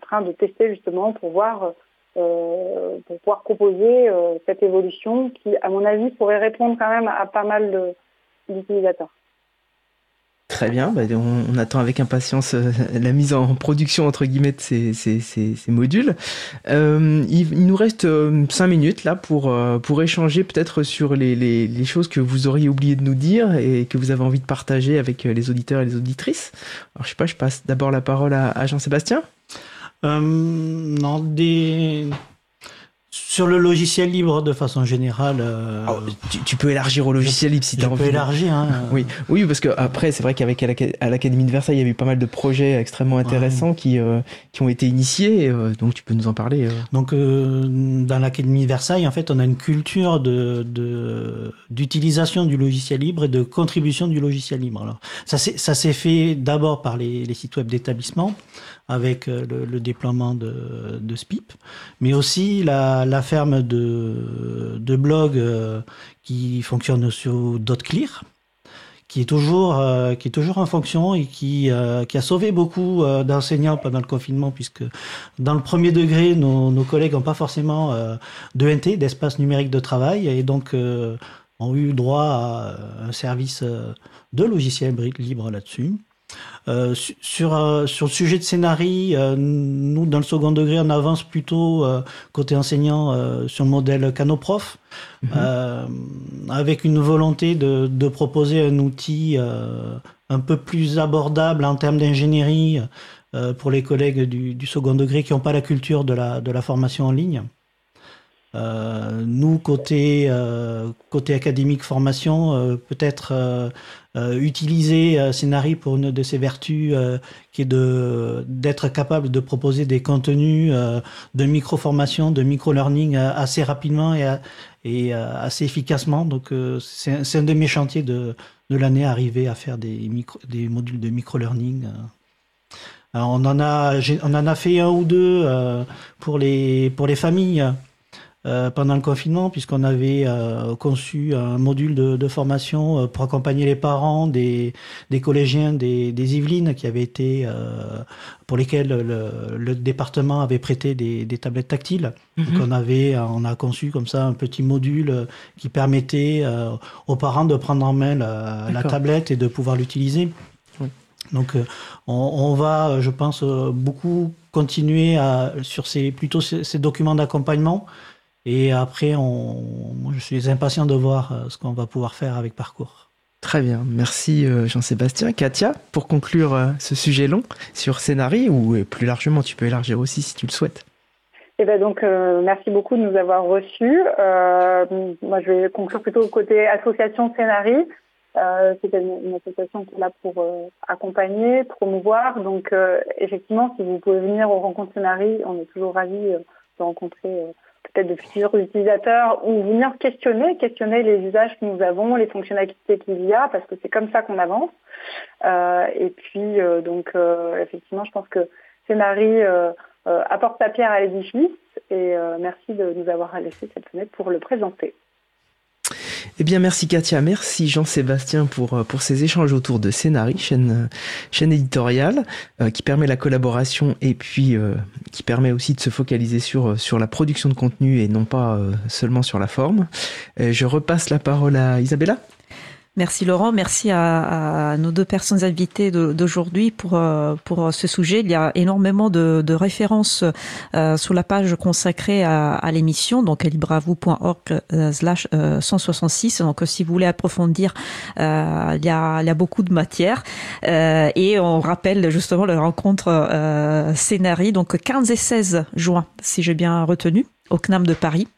train de tester justement pour voir, euh, pour pouvoir proposer euh, cette évolution qui, à mon avis, pourrait répondre quand même à pas mal d'utilisateurs. Très bien, bah, on, attend avec impatience euh, la mise en production entre guillemets de ces, modules. Euh, il, nous reste euh, cinq minutes là pour, pour échanger peut-être sur les, choses que vous auriez oublié de nous dire et que vous avez envie de partager avec les auditeurs et les auditrices. Alors je sais pas, je passe d'abord la parole à, à Jean-Sébastien. non, des, sur le logiciel libre, de façon générale. Euh, oh, tu, peux élargir au logiciel libre si tu as envie. Tu peux élargir. Hein, oui, oui, parce que après, c'est vrai qu'avec à l'Académie de Versailles, il y a eu pas mal de projets extrêmement intéressants qui, euh, qui ont été initiés. Euh, donc, tu peux nous en parler. Donc, dans l'Académie de Versailles, en fait, on a une culture de d'utilisation du logiciel libre et de contribution du logiciel libre. Alors, ça s'est fait d'abord par les, les sites web d'établissement avec euh, le, déploiement de, SPIP, mais aussi la, ferme de, de blogs euh, qui fonctionne sur .clear, qui est toujours euh, en fonction et qui qui a sauvé beaucoup d'enseignants pendant le confinement puisque dans le premier degré nos, nos collègues n'ont pas forcément d'ENT d'espace numérique de travail et donc ont eu droit à un service de logiciel libre là-dessus. Euh, sur, euh, sur le sujet de scénarii, euh, nous, dans le second degré, on avance plutôt côté enseignant sur le modèle Canoprof, mhm. avec une volonté de, de proposer un outil un peu plus abordable en termes d'ingénierie pour les collègues du, du second degré qui n'ont pas la culture de la, de la formation en ligne. Nous, côté, côté académique formation, peut-être euh, utiliser euh, Scénari pour une de ses vertus euh, qui est de d'être capable de proposer des contenus de micro-formation, de micro-learning assez rapidement et, et assez efficacement. Donc c'est un de mes chantiers de, de l'année, arriver à faire des, micro, des modules de micro-learning. on en a on en a fait un ou deux pour les pour les familles euh, pendant le confinement, puisqu'on avait euh, conçu un module de, de formation euh, pour accompagner les parents des, des collégiens des, des, Yvelines qui avaient été pour lesquels le, le, département avait prêté des, des tablettes tactiles. Mhm. Donc on avait, on a conçu comme ça un petit module qui permettait aux parents de prendre en main la, la tablette et de pouvoir l'utiliser. Donc on, on, va, je pense, beaucoup continuer à, sur ces plutôt ces, ces documents d'accompagnement et après, on, je suis impatient de voir euh, ce qu'on va pouvoir faire avec Parcours. Très bien, merci euh, Jean-Sébastien. Katia, pour conclure euh, ce sujet long sur Scénarii, ou plus largement, tu peux élargir aussi si tu le souhaites. Eh ben donc, merci beaucoup de nous avoir reçus. moi, je vais conclure plutôt côté association Scénarii. c'est une, association qui est là pour accompagner, promouvoir. Donc, effectivement, si vous pouvez venir aux rencontres Scénarii, on est toujours ravis de rencontrer peut-être de futurs utilisateurs ou venir questionner, questionner les usages que nous avons, les fonctionnalités qu'il y a, parce que c'est comme ça qu'on avance. Euh, et puis, euh, donc, euh, effectivement, je pense que Scénarii apporte sa pierre à l'édifice et merci de nous avoir laissé cette fenêtre pour le présenter. Eh bien, merci Katia, merci Jean-Sébastien pour, euh, pour ces échanges autour de Scénarii, chaîne, euh, éditoriale, euh, qui permet la collaboration et puis qui permet aussi de se focaliser sur, sur la production de contenu et non pas seulement sur la forme. je repasse la parole à Isabella. Merci Laurent, merci à, à nos deux personnes invitées d'aujourd'hui pour euh, pour ce sujet. Il y a énormément de, de références euh, sur la page consacrée à, à l'émission, donc libravou.org/slash 166. Donc si vous voulez approfondir, euh, il y a il y a beaucoup de matière et on rappelle justement la rencontre euh, Scénarii, donc 15 et 16 juin, si j'ai bien retenu au CNAM de Paris.